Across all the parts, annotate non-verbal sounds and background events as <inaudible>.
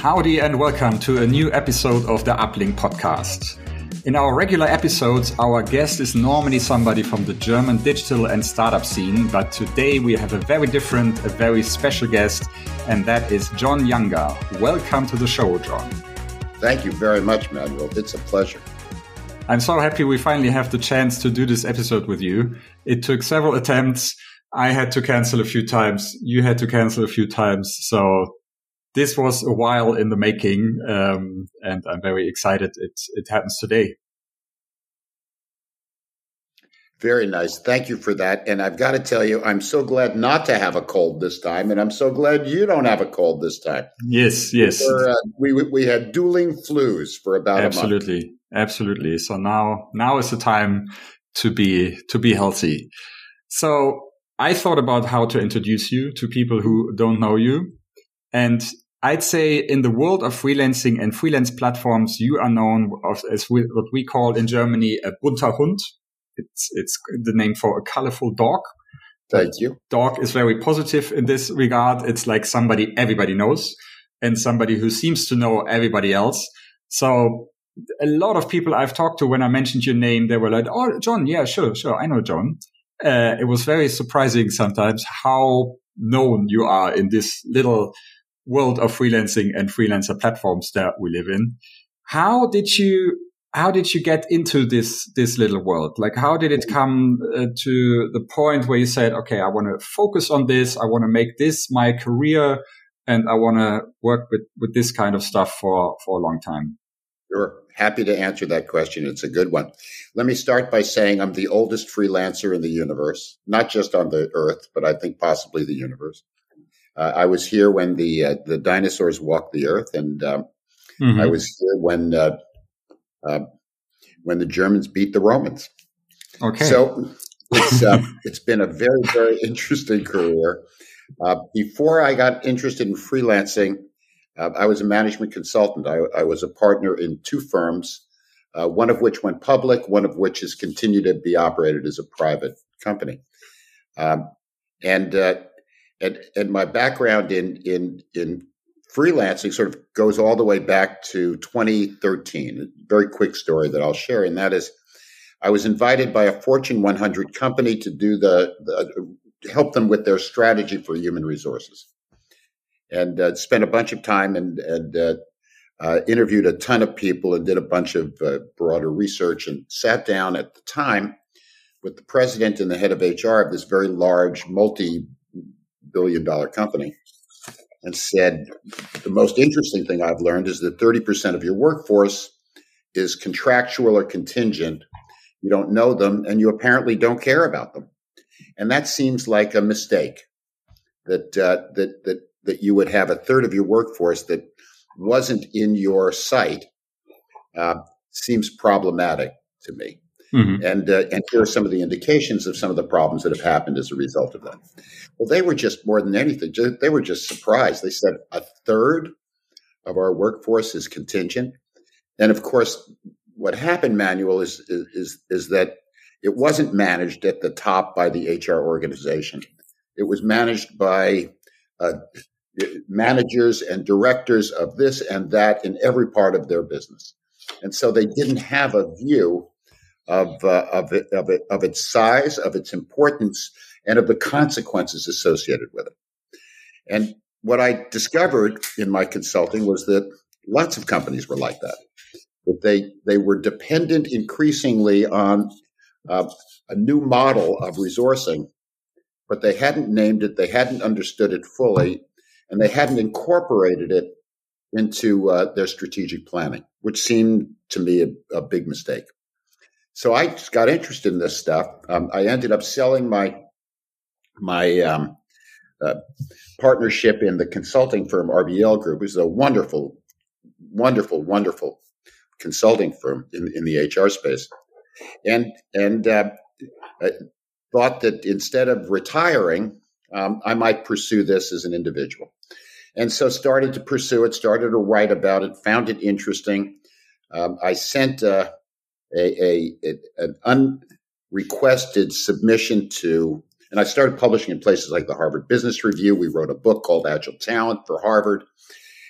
Howdy and welcome to a new episode of the Uplink podcast. In our regular episodes, our guest is normally somebody from the German digital and startup scene, but today we have a very different, a very special guest, and that is Jon Younger. Welcome to the show, Jon. Thank you very much, Manuel. It's a pleasure. I'm so happy we finally have the chance to do this episode with you. It took several attempts. I had to cancel a few times. You had to cancel a few times. So this was a while in the making, um, and I'm very excited it, it happens today. Very nice. Thank you for that. And I've got to tell you, I'm so glad not to have a cold this time, and I'm so glad you don't have a cold this time. Yes, yes. We, were, uh, we, we had dueling flus for about absolutely, absolutely. So now now is the time to be to be healthy. So I thought about how to introduce you to people who don't know you, and I'd say in the world of freelancing and freelance platforms, you are known as what we call in Germany a bunter Hund. It's, it's the name for a colorful dog. Thank you. Dog is very positive in this regard. It's like somebody everybody knows and somebody who seems to know everybody else. So a lot of people I've talked to when I mentioned your name, they were like, Oh, Jon. Yeah, sure, sure. I know Jon. Uh, it was very surprising sometimes how known you are in this little world of freelancing and freelancer platforms that we live in. How did you how did you get into this this little world? Like, how did it come uh, to the point where you said, "Okay, I want to focus on this. I want to make this my career, and I want to work with with this kind of stuff for for a long time." Sure, happy to answer that question. It's a good one. Let me start by saying I'm the oldest freelancer in the universe, not just on the earth, but I think possibly the universe. Uh, I was here when the uh, the dinosaurs walked the earth, and um, mm-hmm. I was here when uh, uh, when the Germans beat the Romans. Okay, so it's uh, <laughs> it's been a very very interesting career. Uh, before I got interested in freelancing, I was a management consultant. I, I, was a partner in two firms, one of which went public, one of which has continued to be operated as a private company. Um, and and and my background in in in freelancing sort of goes all the way back to 2013. A very quick story that I'll share, and that is, I was invited by a Fortune 100 company to do the, the help them with their strategy for human resources, and uh, spent a bunch of time and and uh, uh, interviewed a ton of people and did a bunch of uh, broader research and sat down at the time with the president and the head of HR of this very large multi billion dollar company and said, the most interesting thing I've learned is that 30% of your workforce is contractual or contingent. You don't know them and you apparently don't care about them. And that seems like a mistake that, uh, that, that, that you would have a third of your workforce that wasn't in your sight, uh, seems problematic to me. Mm-hmm. And uh, and here are some of the indications of some of the problems that have happened as a result of that. Well, they were just more than anything. They were just surprised. They said a third of our workforce is contingent, and of course, what happened, Manuel, is is is, that it wasn't managed at the top by the HR organization. It was managed by uh, managers and directors of this and that in every part of their business. And so they didn't have a view of uh, of of of its size, of its importance, and of the consequences associated with it. And what I discovered in my consulting was that lots of companies were like that. That they they were dependent increasingly on uh, a new model of resourcing, but they hadn't named it, they hadn't understood it fully, and they hadn't incorporated it into uh, their strategic planning, which seemed to me a, a big mistake. So I got interested in this stuff. Um, I ended up selling my my um, uh, partnership in the consulting firm RBL Group, which is a wonderful, wonderful, wonderful consulting firm in, in the HR space, and and uh, I thought that instead of retiring, um, I might pursue this as an individual, and so started to pursue it. Started to write about it. Found it interesting. Um, I sent. Uh, a, a, a an unrequested submission to, and I started publishing in places like the Harvard Business Review. We wrote a book called Agile Talent for Harvard.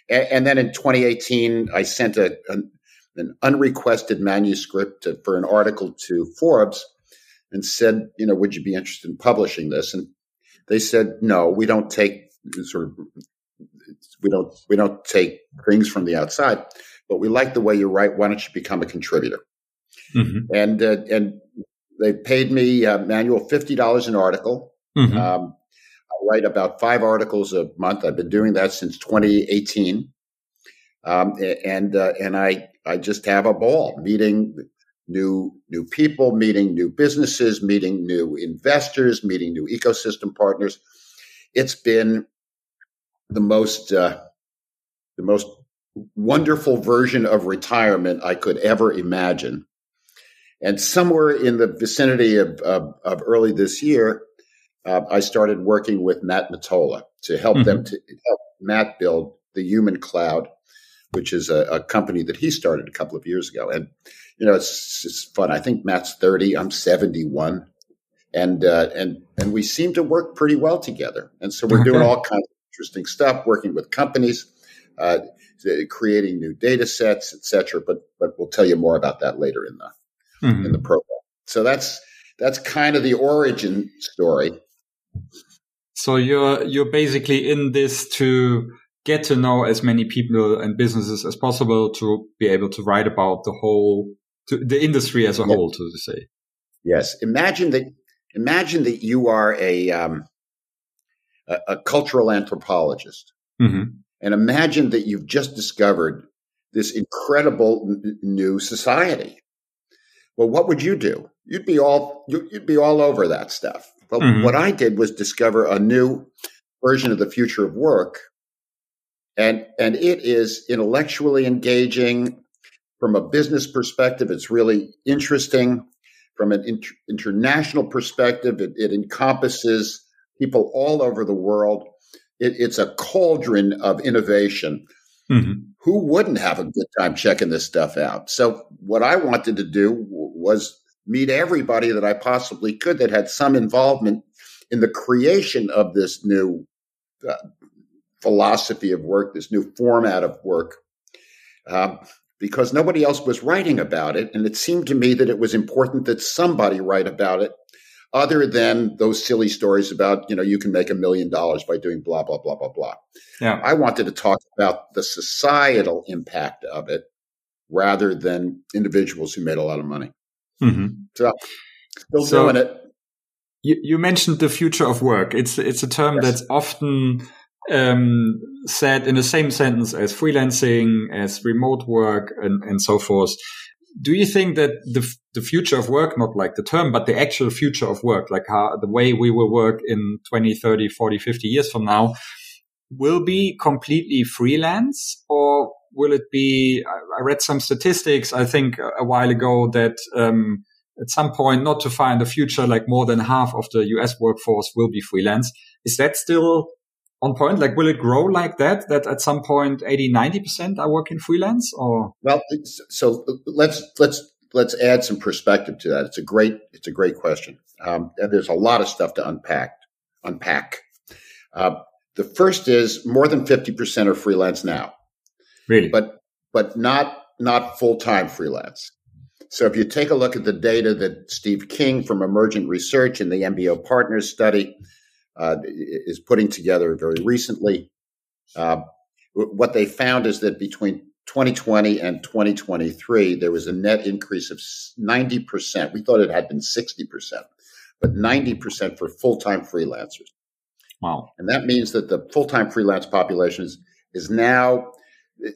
and, and then in 2018, I sent a, an, an unrequested manuscript to, for an article to Forbes and said, you know, would you be interested in publishing this? And they said, no, we don't take sort of we don't we don't take things from the outside, but we like the way you write. Why don't you become a contributor? Mm-hmm. And uh, and they paid me uh, Manuel fifty dollars an article. Mm-hmm. Um, I write about five articles a month. I've been doing that since 2018, um, and uh, and I I just have a ball meeting new new people, meeting new businesses, meeting new investors, meeting new ecosystem partners. It's been the most uh, the most wonderful version of retirement I could ever imagine. And somewhere in the vicinity of, of, of early this year, uh, I started working with Matt Mottola to help mm-hmm. them to help Matt build the Human Cloud, which is a, a, company that he started a couple of years ago. And you know, it's it's fun. I think Matt's thirty. I'm seventy one, and uh, and and we seem to work pretty well together. And so we're doing all kinds of interesting stuff, working with companies, uh, creating new data sets, etc. But but we'll tell you more about that later in the mm-hmm. in the program. So that's that's kind of the origin story. So you're you're basically in this to get to know as many people and businesses as possible to be able to write about the whole the industry as a yep. whole, to say. Yes. Imagine that. Imagine that you are a um, a, a cultural anthropologist. Mm-hmm. And imagine that you've just discovered this incredible n- new society. Well, what would you do? You'd be all you'd be all over that stuff. Well, mm-hmm. what I did was discover a new version of the future of work, and and it is intellectually engaging from a business perspective. It's really interesting from an inter- international perspective. It, it encompasses people all over the world. It, it's a cauldron of innovation. Mm-hmm. Who wouldn't have a good time checking this stuff out? So, what I wanted to do was meet everybody that I possibly could that had some involvement in the creation of this new uh, philosophy of work, this new format of work, uh, because nobody else was writing about it. And it seemed to me that it was important that somebody write about it other than those silly stories about, you know, you can make a million dollars by doing blah, blah, blah, blah, blah. Yeah. I wanted to talk about the societal impact of it rather than individuals who made a lot of money. Mm-hmm. So, still so doing it. You, you, mentioned the future of work. It's it's a term yes. that's often um, said in the same sentence as freelancing, as remote work, and, and so forth do you think that the the future of work, not like the term, but the actual future of work, like how the way we will work in 20, 30, 40, 50 years from now, will be completely freelance or will it be? I read some statistics, I think a while ago that, um, at some point, not to find a future, like more than half of the US workforce will be freelance. Is that still on point? Like, will it grow like that? That at some point, 80, 90% are working freelance or? Well, so let's, let's, let's add some perspective to that. It's a great, it's a great question. Um, and there's a lot of stuff to unpack, unpack. Uh, the first is more than 50% are freelance now. Really? But, but not, not full-time freelance. So if you take a look at the data that Steve King from Emergent Research and the MBO Partners study uh, is putting together very recently. Uh, what they found is that between 2020 and 2023, there was a net increase of 90%. We thought it had been 60%, but 90% for full time freelancers. Wow. And that means that the full time freelance population is, is now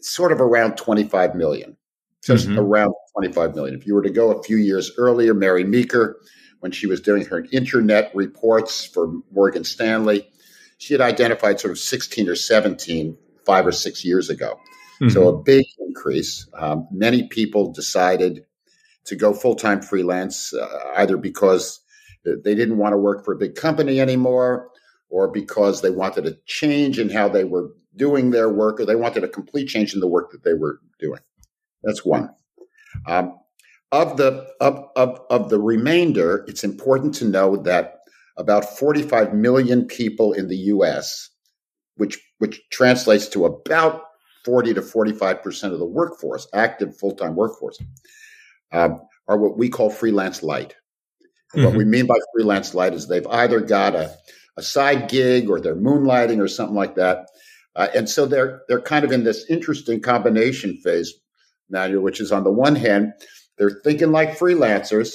sort of around 25 million, just mm-hmm. around 25 million. If you were to go a few years earlier, Mary Meeker when she was doing her internet reports for Morgan Stanley. She had identified sort of 16 or 17 five or six years ago. Mm-hmm. So a big increase. Um, many people decided to go full time freelance, uh, either because they didn't want to work for a big company anymore, or because they wanted a change in how they were doing their work, or they wanted a complete change in the work that they were doing. That's one. Um, of the of, of, of the remainder, it's important to know that about 45 million people in the US, which which translates to about 40 to 45% of the workforce, active full time workforce, um, are what we call freelance light. Mm-hmm. What we mean by freelance light is they've either got a, a side gig or they're moonlighting or something like that. Uh, and so they're they're kind of in this interesting combination phase, Manuel, which is on the one hand, they're thinking like freelancers,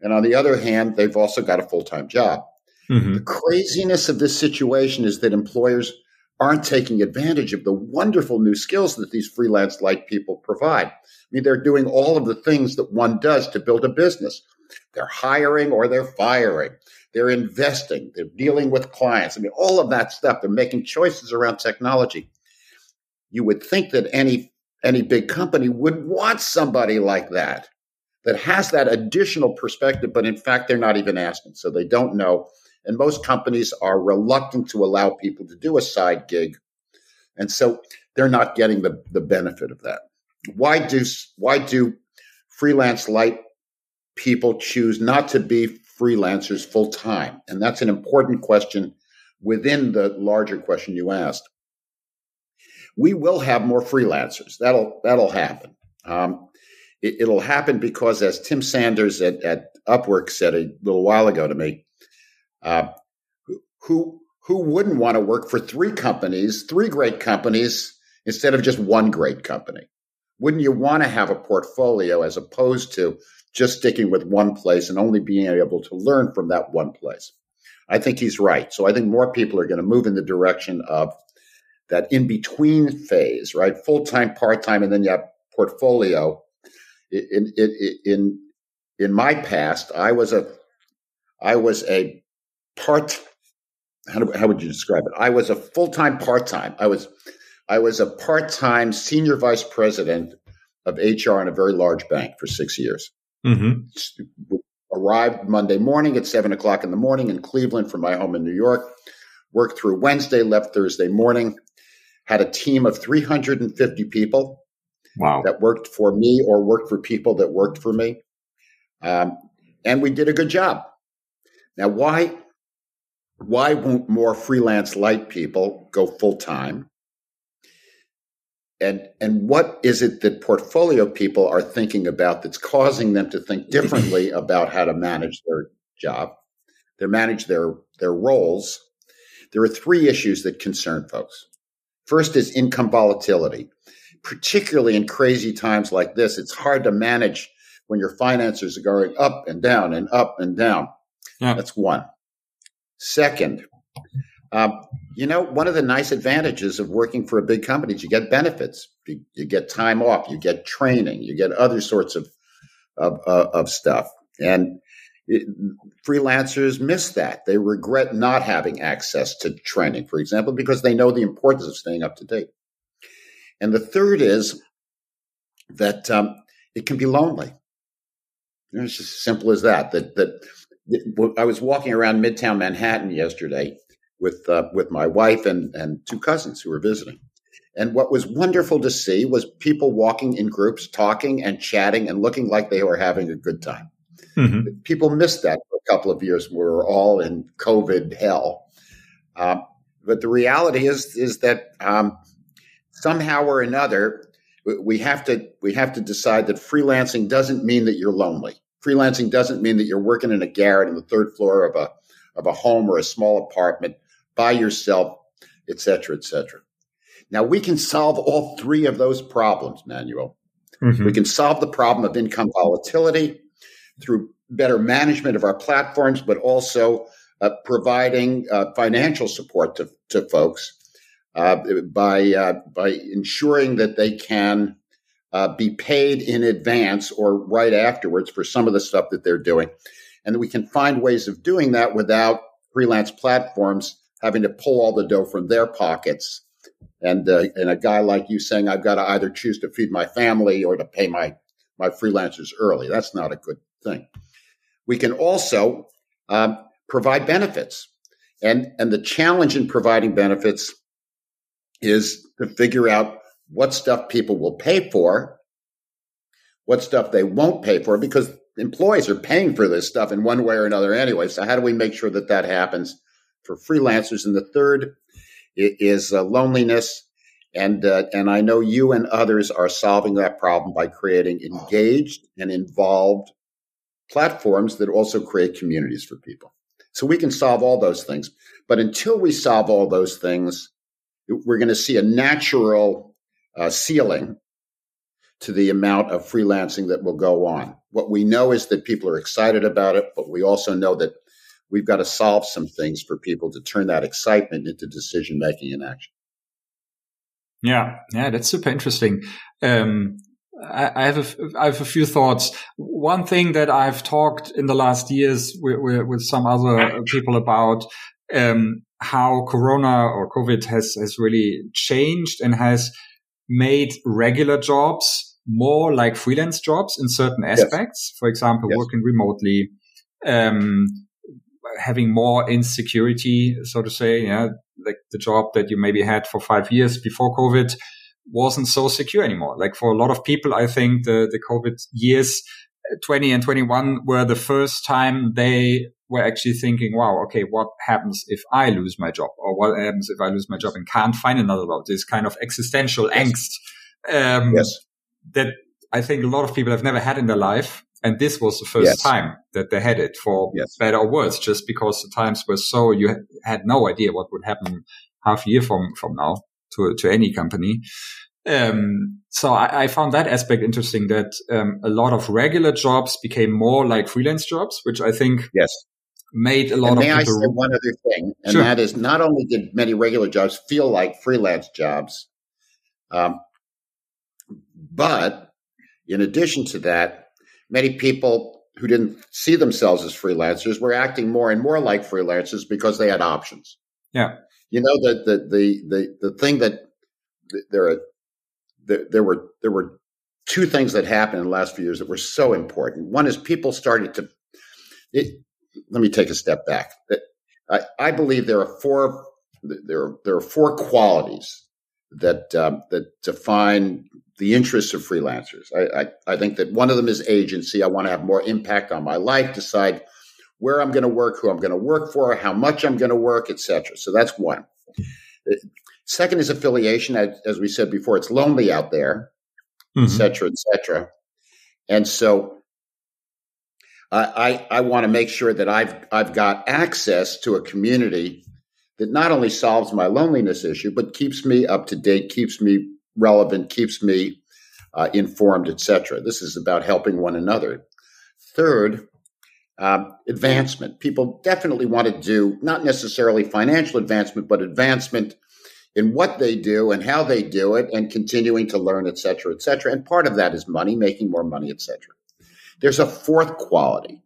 and on the other hand, they've also got a full time job. Mm-hmm. The craziness of this situation is that employers aren't taking advantage of the wonderful new skills that these freelance like people provide. I mean, they're doing all of the things that one does to build a business. They're hiring or they're firing. They're investing. They're dealing with clients. I mean, all of that stuff. They're making choices around technology. You would think that any any big company would want somebody like that that has that additional perspective, but in fact, they're not even asking. So they don't know and most companies are reluctant to allow people to do a side gig. And so they're not getting the, the benefit of that. Why do, why do freelance light people choose not to be freelancers full time? And that's an important question within the larger question you asked. We will have more freelancers. That'll that'll happen. Um, it, will happen because, as Tim Sanders at, at Upwork said a little while ago to me, uh, who who wouldn't want to work for three companies, three great companies, instead of just one great company? Wouldn't you want to have a portfolio as opposed to just sticking with one place and only being able to learn from that one place? I think he's right. So I think more people are going to move in the direction of that in between phase, right? Full time, part time, and then you have portfolio. In, in in in my past, I was a I was a part how, do, how would you describe it? I was a full time part time. I was I was a part time senior vice president of HR in a very large bank for six years. Mm-hmm. Arrived Monday morning at seven o'clock in the morning in Cleveland from my home in New York. Worked through Wednesday, left Thursday morning. Had a team of 350 people wow. that worked for me or worked for people that worked for me. Um, and we did a good job. Now, why why won't more freelance light people go full time? And and what is it that portfolio people are thinking about that's causing them to think differently <laughs> about how to manage their job, they manage their their roles? There are three issues that concern folks. First is income volatility. Particularly in crazy times like this, it's hard to manage when your finances are going up and down and up and down. Yeah. That's one. Second, um, you know, one of the nice advantages of working for a big company is you get benefits. You, you get time off, you get training, you get other sorts of of, uh, of stuff, and it, freelancers miss that. They regret not having access to training, for example, because they know the importance of staying up to date. And the third is that um, it can be lonely. It's just as simple as that. That that I was walking around Midtown Manhattan yesterday with uh, with my wife and and two cousins who were visiting, and what was wonderful to see was people walking in groups, talking and chatting, and looking like they were having a good time. Mm-hmm. People missed that for a couple of years. We were all in COVID hell, um, but the reality is is that um, somehow or another we have to we have to decide that freelancing doesn't mean that you're lonely freelancing doesn't mean that you're working in a garret on the third floor of a of a home or a small apartment by yourself, et cetera, et cetera. Now we can solve all three of those problems, Manuel. Mm-hmm. We can solve the problem of income volatility through better management of our platforms, but also uh, providing uh, financial support to, to folks uh, by uh, by ensuring that they can uh, be paid in advance or right afterwards for some of the stuff that they're doing. And we can find ways of doing that without freelance platforms having to pull all the dough from their pockets. And, uh, and a guy like you saying, I've got to either choose to feed my family or to pay my, my freelancers early. That's not a good thing. We can also um, provide benefits. And, and the challenge in providing benefits is to figure out what stuff people will pay for, what stuff they won't pay for, because employees are paying for this stuff in one way or another anyway. So, how do we make sure that that happens for freelancers? And the third is uh, loneliness And, uh, and I know you and others are solving that problem by creating engaged and involved platforms that also create communities for people. So we can solve all those things. But until we solve all those things, we're going to see a natural uh, ceiling to the amount of freelancing that will go on. What we know is that people are excited about it, but we also know that we've got to solve some things for people to turn that excitement into decision making and action. Yeah, yeah, that's super interesting. Um, I, I have a, I have a few thoughts. One thing that I've talked in the last years with, with, with some other people about um, how Corona or COVID has has really changed and has made regular jobs more like freelance jobs in certain aspects. Yes. For example, yes. working remotely, um, having more insecurity, so to say. Yeah, like the job that you maybe had for five years before COVID wasn't so secure anymore. Like for a lot of people, I think the the COVID years, 20 and 21 were the first time they were actually thinking, wow, okay, what happens if I lose my job or what happens if I lose my job and can't find another job? This kind of existential yes. angst. Um, yes. That I think a lot of people have never had in their life. And this was the first yes. time that they had it for yes. better or worse, just because the times were so you had no idea what would happen half a year from, from now to, to any company. Um, so I, I, found that aspect interesting that um, a lot of regular jobs became more like freelance jobs, which I think yes made a lot and of may people. I say one other thing, and sure. that is not only did many regular jobs feel like freelance jobs, um, but in addition to that, many people who didn't see themselves as freelancers were acting more and more like freelancers because they had options. Yeah, you know that the the the, the thing that there are there, there were there were two things that happened in the last few years that were so important. One is people started to it, let me take a step back. I, I believe there are four there are, there are four qualities that um, that define the interests of freelancers. I, I, I think that one of them is agency. I want to have more impact on my life, decide where I'm going to work, who I'm going to work for, how much I'm going to work, etc. So that's one. Second is affiliation. As, as we said before, it's lonely out there, etc., mm-hmm. etc. And so I, I, want to make sure that I've I've got access to a community that not only solves my loneliness issue, but keeps me up to date, keeps me relevant, keeps me uh, informed, etc. This is about helping one another. Third, um, advancement. People definitely want to do not necessarily financial advancement, but advancement in what they do and how they do it, and continuing to learn, etc., etc. And part of that is money, making more money, etc. There's a fourth quality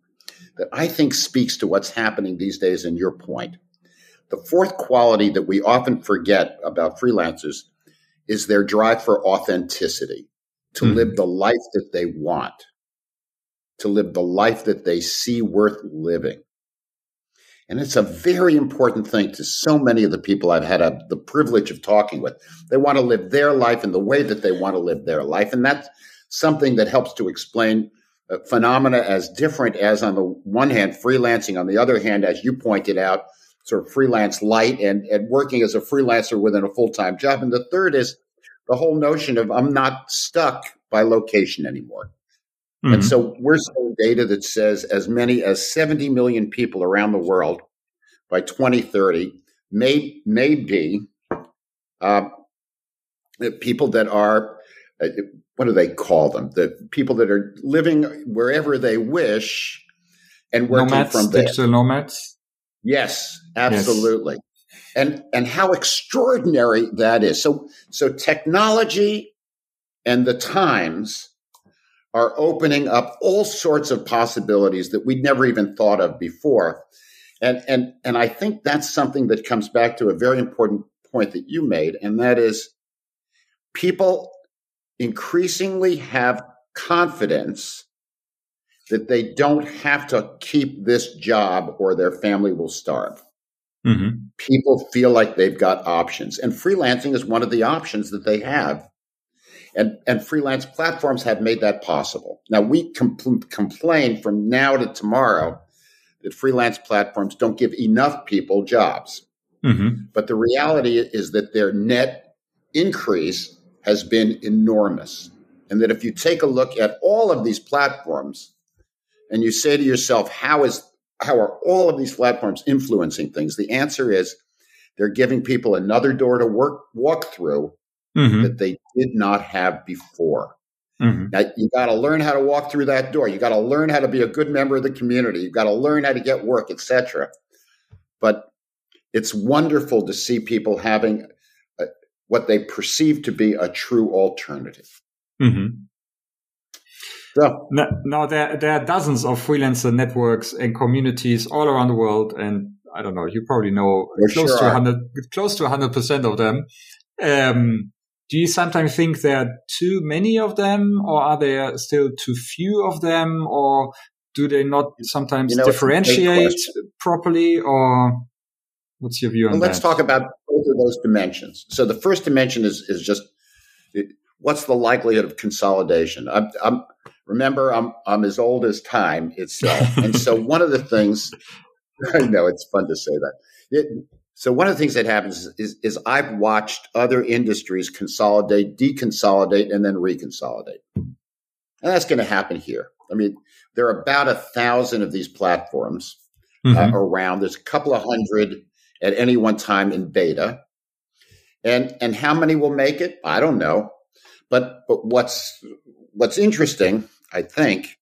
that I think speaks to what's happening these days in your point. The fourth quality that we often forget about freelancers is their drive for authenticity, to mm. live the life that they want, to live the life that they see worth living. And it's a very important thing to so many of the people I've had a, the privilege of talking with. They want to live their life in the way that they want to live their life. And that's something that helps to explain uh, phenomena as different as, on the one hand, freelancing, on the other hand, as you pointed out, sort of freelance light and, and working as a freelancer within a full time job. And the third is the whole notion of I'm not stuck by location anymore. Mm-hmm. And so we're seeing data that says as many as 70 million people around the world by 2030 may, may be uh, people that are uh, what do they call them? The people that are living wherever they wish and working nomads, from there. Digital nomads. Yes, absolutely. Yes. And and how extraordinary that is. So so technology and the times are opening up all sorts of possibilities that we'd never even thought of before. And and and I think that's something that comes back to a very important point that you made, and that is people increasingly have confidence that they don't have to keep this job or their family will starve. Mm-hmm. People feel like they've got options, and freelancing is one of the options that they have. And, and freelance platforms have made that possible. Now, we compl- complain from now to tomorrow that freelance platforms don't give enough people jobs. Mm-hmm. But the reality is that their net increase has been enormous. And that if you take a look at all of these platforms and you say to yourself, how is how are all of these platforms influencing things? The answer is they're giving people another door to work walk through mm-hmm. that they did not have before. Mm-hmm. Now you got to learn how to walk through that door. You got to learn how to be a good member of the community. You got to learn how to get work, etc. But it's wonderful to see people having a, what they perceive to be a true alternative. Mm-hmm. Now, now there, there are dozens of freelancer networks and communities all around the world, and I don't know, you probably know close, sure to 100, close to 100% of them. Um, do you sometimes think there are too many of them, or are there still too few of them, or do they not sometimes you know, differentiate properly, or what's your view on well, that? Let's talk about both of those dimensions. So the first dimension is is just what's the likelihood of consolidation? I'm, I'm remember I'm I'm as old as time itself, and so <laughs> one of the things <laughs> I know it's fun to say that. It, so one of the things that happens is, is, I've watched other industries consolidate, deconsolidate, and then reconsolidate, and that's going to happen here. I mean, there are about a thousand of these platforms uh, mm-hmm. uh, around. There's a couple of hundred at any one time in beta, and and how many will make it? I don't know. But but what's what's interesting, I think,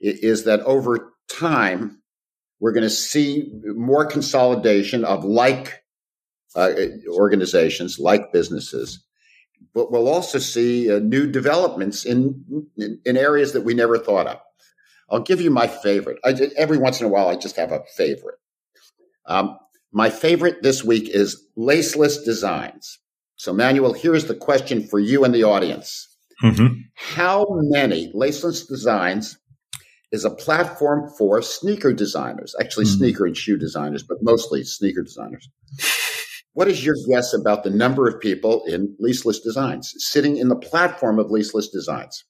is that over time we're going to see more consolidation of like uh, organizations, like businesses, but we'll also see uh, new developments in, in, in areas that we never thought of. I'll give you my favorite. I, every once in a while, I just have a favorite. Um, my favorite this week is Laceless Designs. So, Manuel, here's the question for you and the audience. Mm-hmm. How many Laceless Designs is a platform for sneaker designers, actually, mm-hmm. sneaker and shoe designers, but mostly sneaker designers? What is your guess about the number of people in Laceless Designs sitting in the platform of Laceless Designs?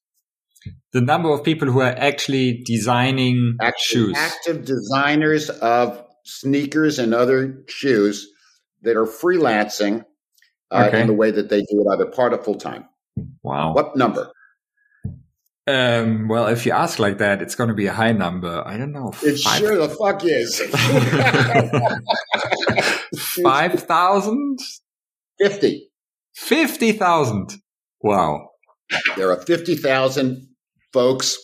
The number of people who are actually designing actually shoes. Active designers of sneakers and other shoes that are freelancing uh, okay. in the way that they do it either part or full time. Wow. What number? Um, well, if you ask like that, it's going to be a high number. I don't know. It five... sure the fuck is. 5,000? <laughs> 50. 50,000. Wow. There are 50,000 folks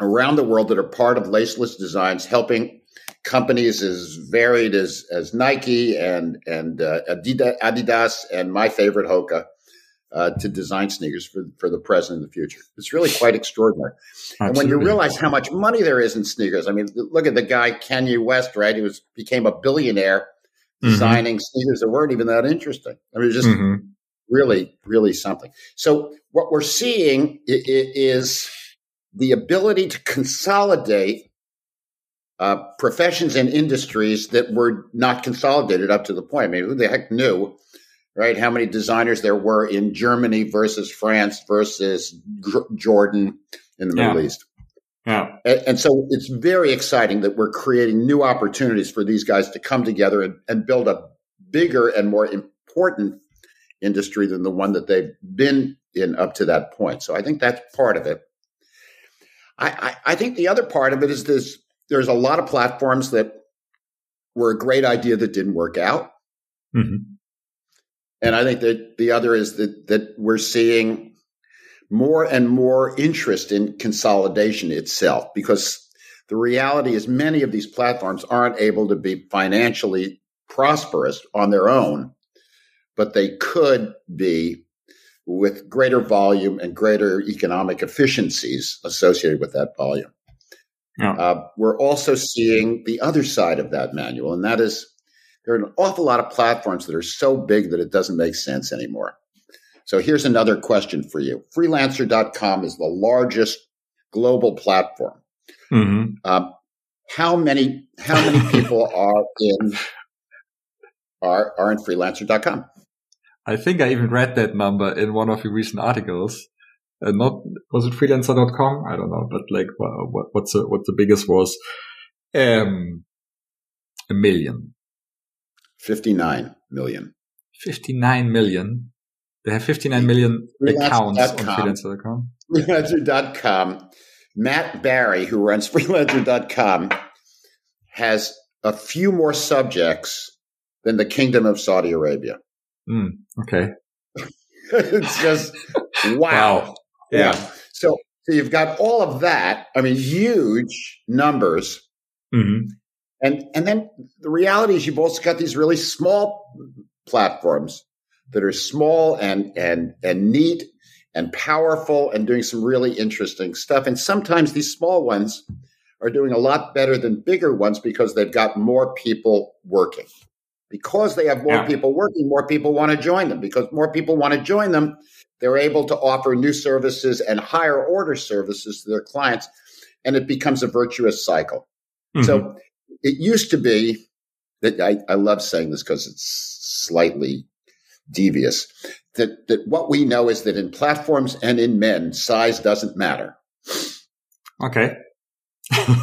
around the world that are part of Laceless Designs helping companies as varied as as Nike and and uh, Adidas and my favorite Hoka uh, to design sneakers for for the present and the future. It's really quite extraordinary. Absolutely. And when you realize how much money there is in sneakers, I mean, look at the guy Kanye West, right? He was became a billionaire mm-hmm. designing sneakers that weren't even that interesting. I mean, just mm-hmm. really, really something. So what we're seeing is the ability to consolidate uh, professions and industries that were not consolidated up to the point. I mean, who the heck knew, right? How many designers there were in Germany versus France versus G- Jordan in the yeah. Middle East. Yeah. And, and, so it's very exciting that we're creating new opportunities for these guys to come together and, and build a bigger and more important industry than the one that they've been in up to that point. So I think that's part of it. I, I, I think the other part of it is this there's a lot of platforms that were a great idea that didn't work out. Mm-hmm. And I think that the other is that that we're seeing more and more interest in consolidation itself because the reality is many of these platforms aren't able to be financially prosperous on their own, but they could be with greater volume and greater economic efficiencies associated with that volume. Yeah. Uh, we're also seeing the other side of that Manuel, and that is there are an awful lot of platforms that are so big that it doesn't make sense anymore. So here's another question for you. Freelancer.com is the largest global platform. Mm-hmm. Um, how many how many <laughs> people are in are are in freelancer.com? I think I even read that number in one of your recent articles uh, not was it freelancer.com? I don't know, but like what, what's the, what the biggest was? Um, a million. 59 million. 59 million. They have 59 million accounts on freelancer.com. Freelancer.com. Matt Barrie, who runs <laughs> freelancer.com, has a few more subjects than the Kingdom of Saudi Arabia. Mm, okay. <laughs> it's just <laughs> wow. wow. Yeah. yeah. So, so you've got all of that. I mean, huge numbers. Mm-hmm. And and then the reality is you've also got these really small platforms that are small and and and neat and powerful and doing some really interesting stuff. And sometimes these small ones are doing a lot better than bigger ones because they've got more people working. Because they have more yeah. people working, more people want to join them. Because more people want to join them, they're able to offer new services and higher order services to their clients. And it becomes a virtuous cycle. Mm-hmm. So it used to be that I, I love saying this because it's slightly devious that, that what we know is that in platforms and in men, size doesn't matter. Okay.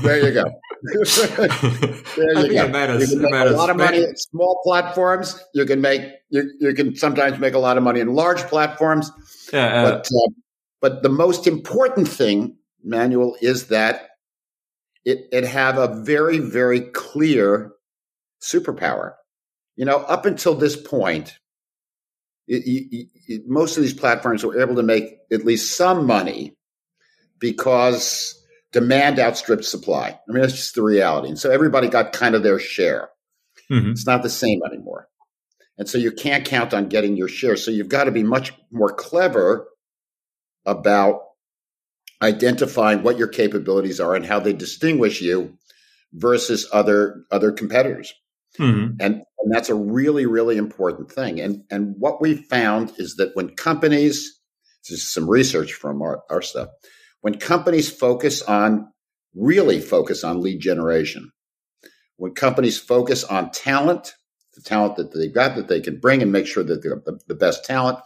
there you go. <laughs> there you go. Matters. You can make a lot of money in small platforms. You can make you, you can sometimes make a lot of money in large platforms. Yeah, uh, but uh, but the most important thing, Manuel, is that it it have a very very clear superpower. You know, up until this point, it, it, most of these platforms were able to make at least some money because demand outstripped supply. I mean, that's just the reality. And so everybody got kind of their share. Mm-hmm. It's not the same anymore. And so you can't count on getting your share. So you've got to be much more clever about identifying what your capabilities are and how they distinguish you versus other other competitors. Mm-hmm. And, and that's a really, really important thing. And, and what we found is that when companies, this is some research from our, our stuff, when companies focus on, really focus on lead generation, when companies focus on talent, the talent that they've got that they can bring and make sure that they're the, the best talent,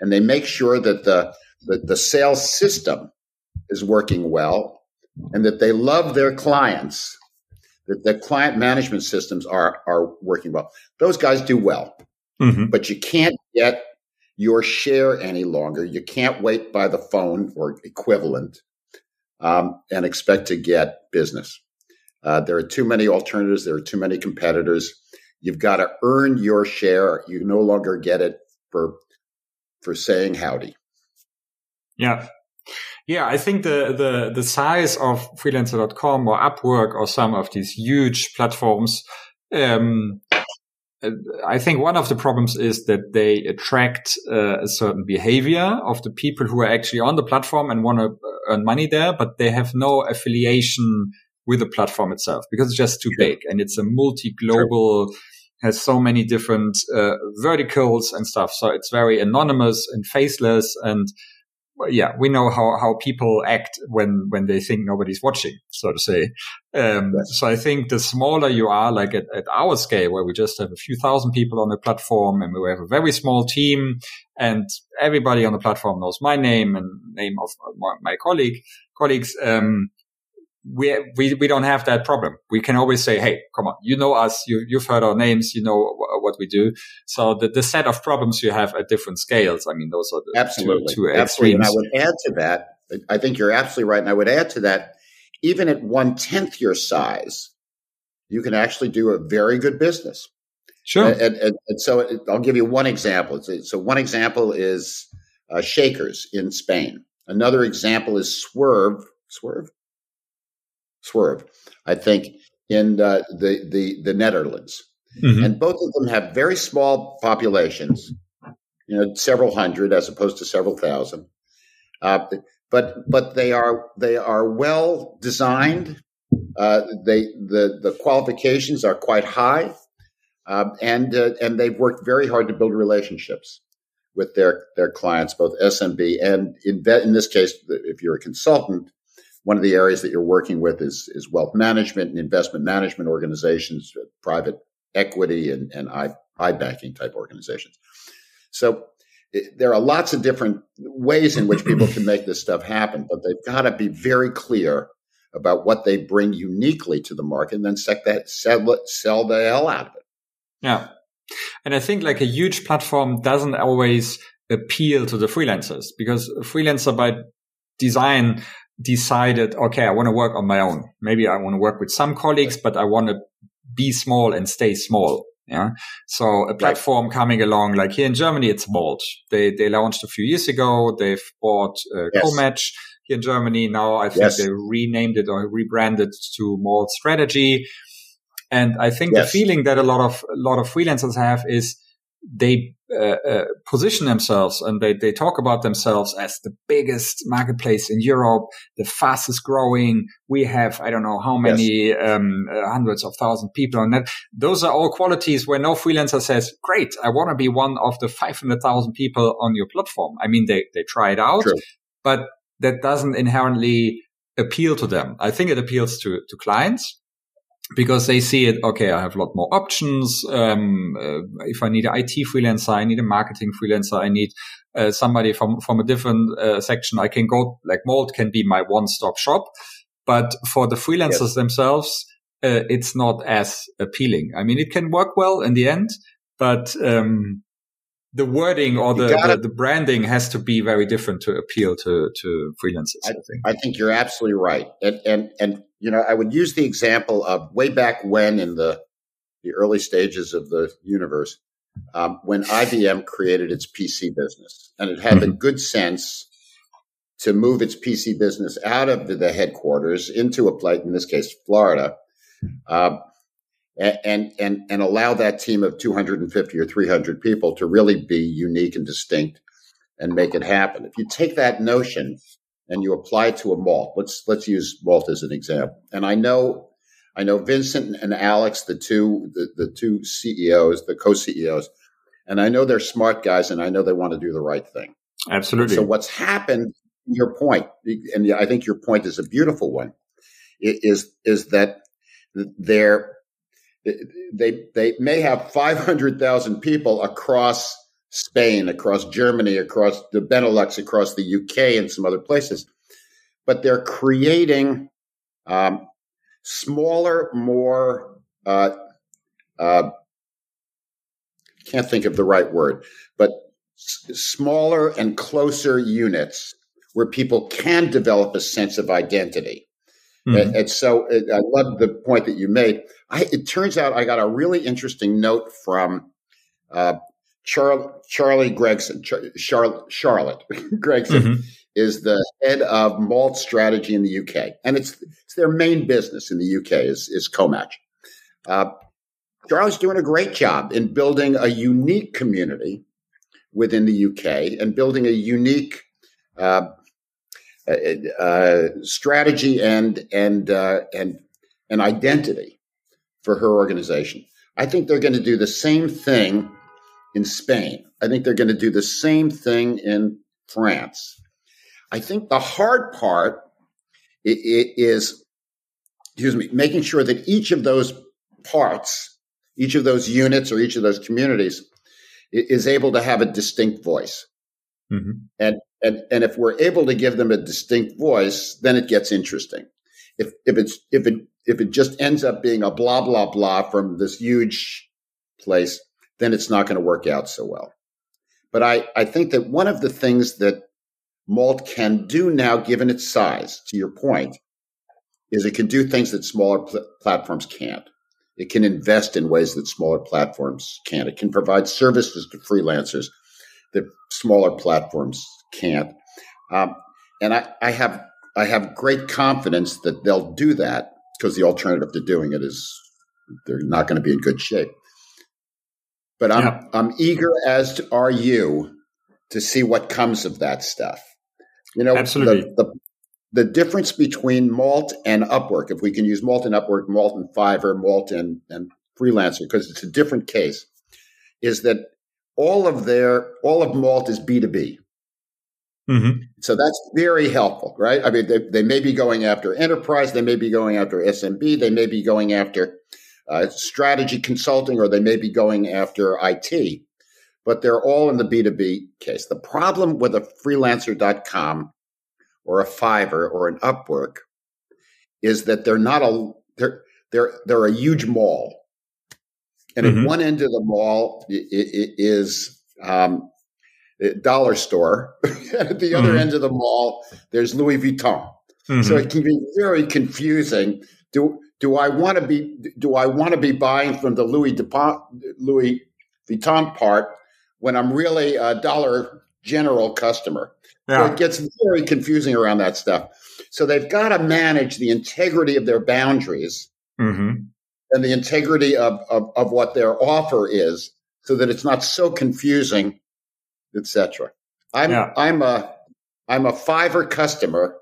and they make sure that the, the, the sales system is working well and that they love their clients that the client management systems are are working well. Those guys do well, mm-hmm. but you can't get your share any longer. You can't wait by the phone or equivalent um, and expect to get business. Uh, there are too many alternatives. There are too many competitors. You've got to earn your share. You no longer get it for for saying howdy. Yeah, yeah, I think the, the, the size of freelancer.com or Upwork or some of these huge platforms, um, I think one of the problems is that they attract uh, a certain behavior of the people who are actually on the platform and want to earn money there, but they have no affiliation with the platform itself because it's just too sure. big and it's a multi-global, sure. has so many different uh, verticals and stuff. So it's very anonymous and faceless and yeah, we know how, how people act when, when they think nobody's watching, so to say. Um, so I think the smaller you are, like at, at our scale, where we just have a few thousand people on the platform and we have a very small team and everybody on the platform knows my name and name of my colleague, colleagues. Um, we, we, we don't have that problem. We can always say, Hey, come on, you know us, you, you've heard our names, you know w- what we do. So the, the set of problems you have at different scales. I mean, those are the absolutely, two, two absolutely. And I would add to that. I think you're absolutely right. And I would add to that, even at one tenth your size, you can actually do a very good business. Sure. And, and, and so it, I'll give you one example. So one example is uh, Shakers in Spain. Another example is Swerve. Swerve Swerve, I think, in uh, the, the, the Netherlands. Mm-hmm. And both of them have very small populations, you know, several hundred as opposed to several thousand. Uh, but but they are they are well designed. Uh, they the the qualifications are quite high, uh, and uh, and they've worked very hard to build relationships with their their clients, both SMB and in in this case, if you're a consultant, one of the areas that you're working with is, is wealth management and investment management organizations, uh, private equity and, and I, banking type organizations. So there are lots of different ways in which people can make this stuff happen, but they've got to be very clear about what they bring uniquely to the market and then set that, sell, sell the hell out of it. Yeah. And I think like a huge platform doesn't always appeal to the freelancers because freelancer by design decided, okay, I want to work on my own. Maybe I want to work with some colleagues, but I want to be small and stay small. Yeah. So a platform right. coming along, like here in Germany, it's Malt. They, they launched a few years ago. They've bought uh, yes. Comatch here in Germany. Now I think yes. they renamed it or rebranded to Malt Strategy. And I think yes. the feeling that a lot of, a lot of freelancers have is they uh, uh, position themselves and they, they talk about themselves as the biggest marketplace in Europe, the fastest growing. We have, I don't know how many, yes. um, uh, hundreds of thousand people on that. Those are all qualities where no freelancer says, great, I want to be one of the 500,000 people on your platform. I mean, they, they try it out, True. but that doesn't inherently appeal to them. I think it appeals to, to clients because they see it. Okay, I have a lot more options. Um, uh, if I need an IT freelancer, I need a marketing freelancer. I need uh, somebody from from a different uh, section. I can go like Malt can be my one stop shop, but for the freelancers yes. themselves, uh, it's not as appealing. I mean, it can work well in the end, but um, the wording or the, the, the, branding has to be very different to appeal to, to freelancers. I, I, think. I think you're absolutely right. And, and, and, you know, I would use the example of way back when in the, the early stages of the universe, um, when IBM created its PC business and it had mm-hmm. the good sense to move its PC business out of the, the headquarters into a place, in this case, Florida. Uh, and and and allow that team of 250 or 300 people to really be unique and distinct and make it happen. If you take that notion and you apply it to a malt, let's let's use malt as an example. And I know I know Vincent and Alex, the two the, the two CEOs, the co-CEOs, and I know they're smart guys and I know they want to do the right thing. Absolutely. So what's happened, your point, and I think your point is a beautiful one, is is that they're they they may have 500,000 people across Spain, across Germany, across the Benelux, across the UK, and some other places, but they're creating um, smaller, more uh, uh, can't think of the right word, but s- smaller and closer units where people can develop a sense of identity. Mm-hmm. And, and, so it, I love the point that you made. I, it turns out I got a really interesting note from uh, Char- Charlie Gregson. Char- Char- Charlotte <laughs> Gregson mm-hmm. is the head of malt strategy in the UK, and it's it's their main business in the UK is is Comatch. Uh, Charlie's doing a great job in building a unique community within the UK and building a unique uh, uh, uh, strategy and and uh, and and identity for her organization. I think they're going to do the same thing in Spain. I think they're going to do the same thing in France. I think the hard part is, excuse me, making sure that each of those parts, each of those units or each of those communities is able to have a distinct voice. Mm-hmm. And and, and if we're able to give them a distinct voice, then it gets interesting. If, if it's, if it, if it just ends up being a blah, blah, blah from this huge place, then it's not going to work out so well. But I, I think that one of the things that Malt can do now, given its size, to your point, is it can do things that smaller pl- platforms can't. It can invest in ways that smaller platforms can't. It can provide services to freelancers that smaller platforms can't. Um, and I, I have I have great confidence that they'll do that because the alternative to doing it is they're not going to be in good shape. But I'm yeah. I'm eager as to, are you to see what comes of that stuff. You know, absolutely. The, the, the difference between Malt and Upwork, if we can use Malt and Upwork, Malt and Fiverr, Malt and, and Freelancer, because it's a different case, is that all of their all of Malt is B two B. Mm-hmm. So that's very helpful, right? I mean, they, they may be going after enterprise, they may be going after SMB, they may be going after uh, strategy consulting, or they may be going after IT, but they're all in the B2B case. The problem with a freelancer.com or a Fiverr or an Upwork is that they're not a, they're, they're, they're a huge mall. And mm-hmm. at one end of the mall is um, dollar store. <laughs> At the other mm-hmm. end of the mall, there's Louis Vuitton. Mm-hmm. So it can be very confusing. Do do I want to be do I want to be buying from the Louis Vuitton, Louis Vuitton part when I'm really a Dollar General customer? Yeah. So it gets very confusing around that stuff. So they've got to manage the integrity of their boundaries mm-hmm. and the integrity of, of, of what their offer is, so that it's not so confusing, etc. I'm yeah. I'm a I'm a Fiverr customer,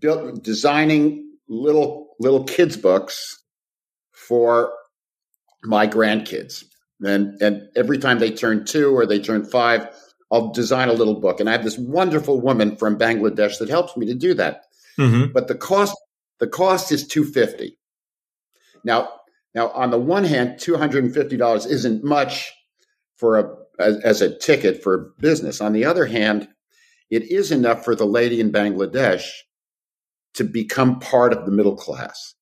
built designing little little kids books for my grandkids. And and every time they turn two or they turn five, I'll design a little book. And I have this wonderful woman from Bangladesh that helps me to do that. Mm-hmm. But the cost the cost is two fifty. Now now on the one hand, two hundred and fifty dollars isn't much for a as, as a ticket for business. On the other hand, it is enough for the lady in Bangladesh to become part of the middle class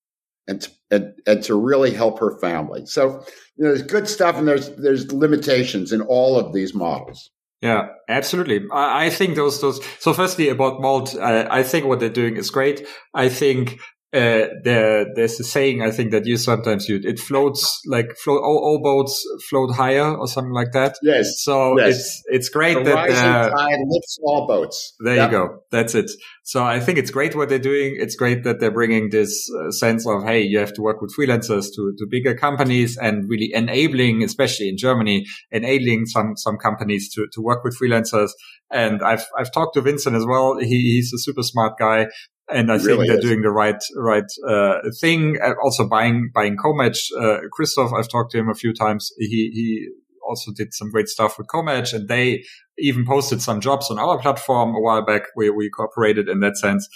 and to, and, and to really help her family. So you know, there's good stuff and there's there's limitations in all of these models. Yeah, absolutely. I, think those those. So, firstly, about Malt, I, I think what they're doing is great. I think uh, there, there's a saying I think that you sometimes use. It floats like float all, all, boats float higher or something like that. Yes. So yes. it's it's great the that rising uh, tide lifts all boats. There you go. That's it. So I think it's great what they're doing. It's great that they're bringing this uh, sense of hey, you have to work with freelancers to to bigger companies and really enabling, especially in Germany, enabling some some companies to to work with freelancers. And I've I've talked to Vincent as well. He, he's a super smart guy and I think they're is. doing the right right uh, thing. Uh, also buying buying Comatch. Uh, Christoph, I've talked to him a few times. He he also did some great stuff with Comatch, and they even posted some jobs on our platform a while back. We we cooperated in that sense.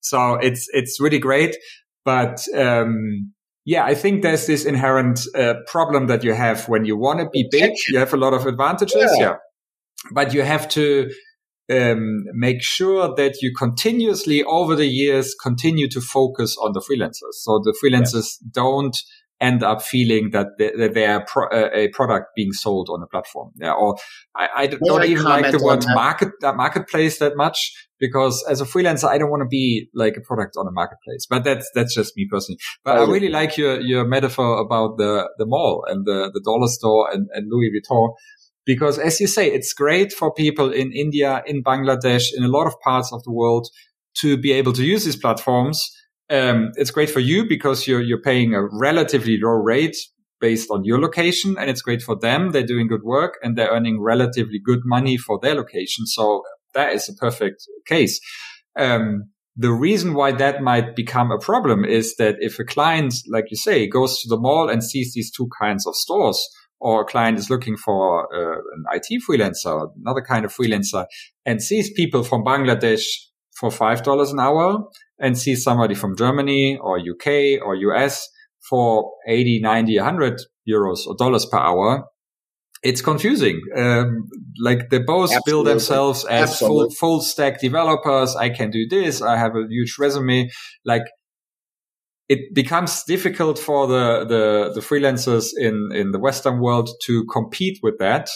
So it's it's really great, but. Um, yeah, I think there's this inherent uh, problem that you have when you want to be big. You have a lot of advantages, yeah. yeah. But you have to um, make sure that you continuously over the years continue to focus on the freelancers. So the freelancers yeah. don't end up feeling that they, they are pro, uh, a product being sold on a platform. Yeah, or I, I don't even like the word market that marketplace that much because as a freelancer, I don't want to be like a product on a marketplace. But that's that's just me personally. But oh, I really like your your metaphor about the the mall and the the dollar store and, and Louis Vuitton because as you say, it's great for people in India, in Bangladesh, in a lot of parts of the world to be able to use these platforms. Um, it's great for you because you're, you're paying a relatively low rate based on your location and it's great for them. They're doing good work and they're earning relatively good money for their location. So that is a perfect case. Um, the reason why that might become a problem is that if a client, like you say, goes to the mall and sees these two kinds of stores, or a client is looking for uh, an IT freelancer, another kind of freelancer, and sees people from Bangladesh for $5 an hour and sees somebody from Germany or UK or US for 80, 90, 100 euros or dollars per hour, it's confusing. Um, like they both Absolutely. bill themselves as full, full stack developers. I can do this. I have a huge resume. Like it becomes difficult for the, the, the freelancers in, in the Western world to compete with that.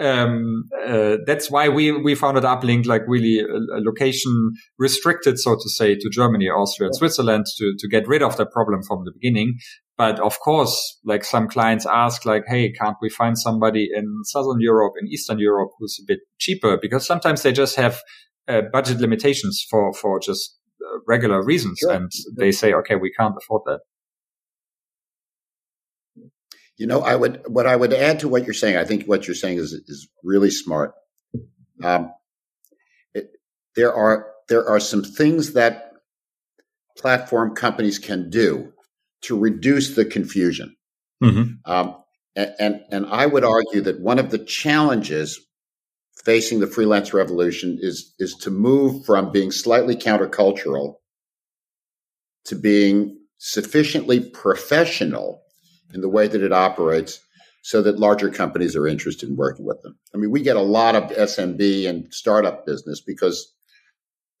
Um, uh, that's why we, we founded Uplink like really a, a, location restricted, so to say, to Germany, Austria, and Switzerland to, to get rid of that problem from the beginning. But of course, like some clients ask, like, Hey, can't we find somebody in Southern Europe, in Eastern Europe who's a bit cheaper? Because sometimes they just have uh, budget limitations for, for just regular reasons sure. and they say, okay, we can't afford that. You know, I would, what I would add to what you're saying, I think what you're saying is, is really smart. Um, it, there are, there are some things that platform companies can do to reduce the confusion. Mm-hmm. Um, and, and, and I would argue that one of the challenges facing the freelance revolution is is to move from being slightly countercultural to being sufficiently professional in the way that it operates so that larger companies are interested in working with them. I mean, we get a lot of SMB and startup business because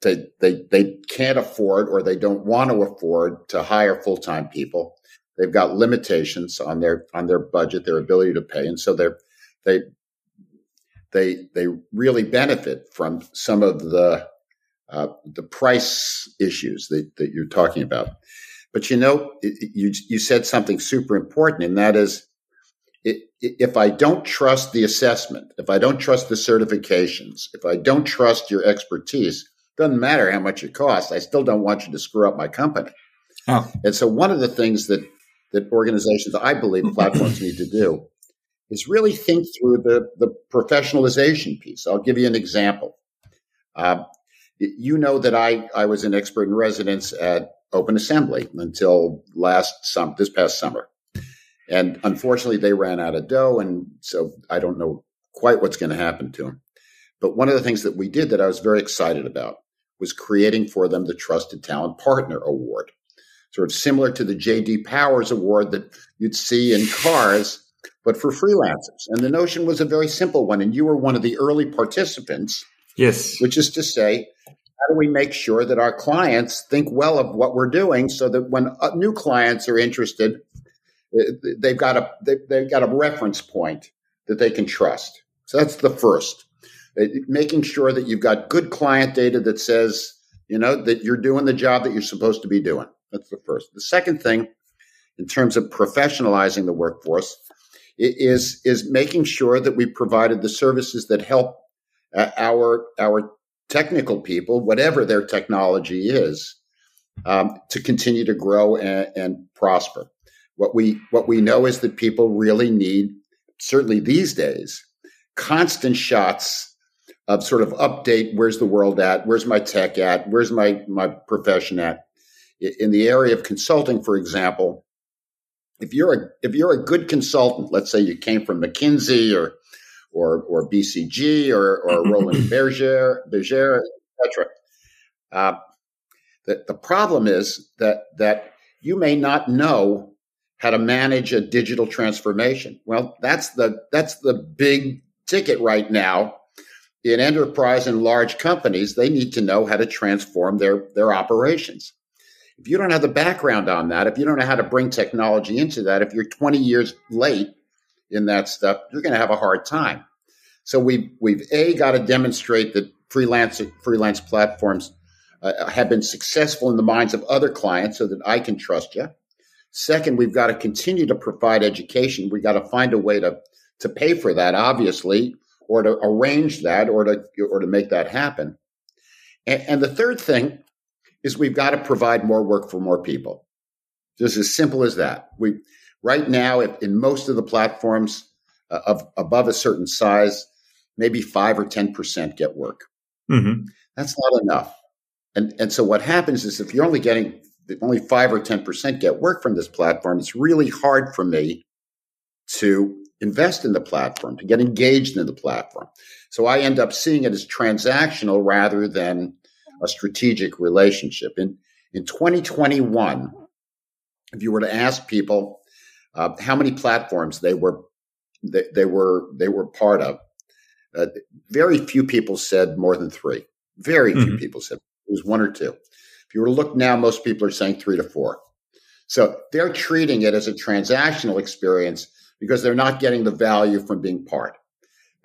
they they they can't afford or they don't want to afford to hire full-time people. They've got limitations on their on their budget, their ability to pay, and so they're they they they really benefit from some of the uh, the price issues that, that you're talking about. But you know, it, you you said something super important, and that is, it, if I don't trust the assessment, if I don't trust the certifications, if I don't trust your expertise, doesn't matter how much it costs. I still don't want you to screw up my company. Oh. And so, one of the things that that organizations, I believe, platforms need to do is really think through the the professionalization piece. I'll give you an example. Uh, you know that I I was an expert in residence at Open Assembly until last summer, this past summer. And unfortunately, they ran out of dough. And so I don't know quite what's going to happen to them. But one of the things that we did that I was very excited about was creating for them the Trusted Talent Partner Award, sort of similar to the JD Powers Award that you'd see in cars, but for freelancers. And the notion was a very simple one. And you were one of the early participants. Yes. Which is to say, how do we make sure that our clients think well of what we're doing so that when uh, new clients are interested, uh, they've got a they've got a reference point that they can trust. So that's the first. Uh, making sure that you've got good client data that says, you know, that you're doing the job that you're supposed to be doing. That's the first. The second thing, in terms of professionalizing the workforce, is is making sure that we provided the services that help our our technical people, whatever their technology is, um, to continue to grow and, and prosper. What we what we know is that people really need, certainly these days, constant shots of sort of update. Where's the world at? Where's my tech at? Where's my my profession at? In the area of consulting, for example, if you're a if you're a good consultant, let's say you came from McKinsey or or or BCG or or <laughs> Roland Berger, Berger, etc. Uh, the the problem is that that you may not know how to manage a digital transformation. Well, that's the that's the big ticket right now in enterprise and large companies. They need to know how to transform their their operations. If you don't have the background on that, if you don't know how to bring technology into that, if you're 20 years late, in that stuff, you're going to have a hard time. So we've we've a got to demonstrate that freelance freelance platforms uh, have been successful in the minds of other clients, so that I can trust you. Second, we've got to continue to provide education. We've got to find a way to to pay for that, obviously, or to arrange that, or to or to make that happen. And, and the third thing is we've got to provide more work for more people. Just as simple as that. We Right now, in most of the platforms uh, of above a certain size, maybe five or ten percent get work. Mm-hmm. That's not enough. And and so what happens is if you're only getting only five or ten percent get work from this platform, it's really hard for me to invest in the platform, to get engaged in the platform. So I end up seeing it as transactional rather than a strategic relationship. In in 2021, if you were to ask people uh, how many platforms they were they, they were they were part of. Uh, very few people said more than three. Very few mm-hmm. people said it was one or two. If you were to look now, most people are saying three to four. So they're treating it as a transactional experience because they're not getting the value from being part.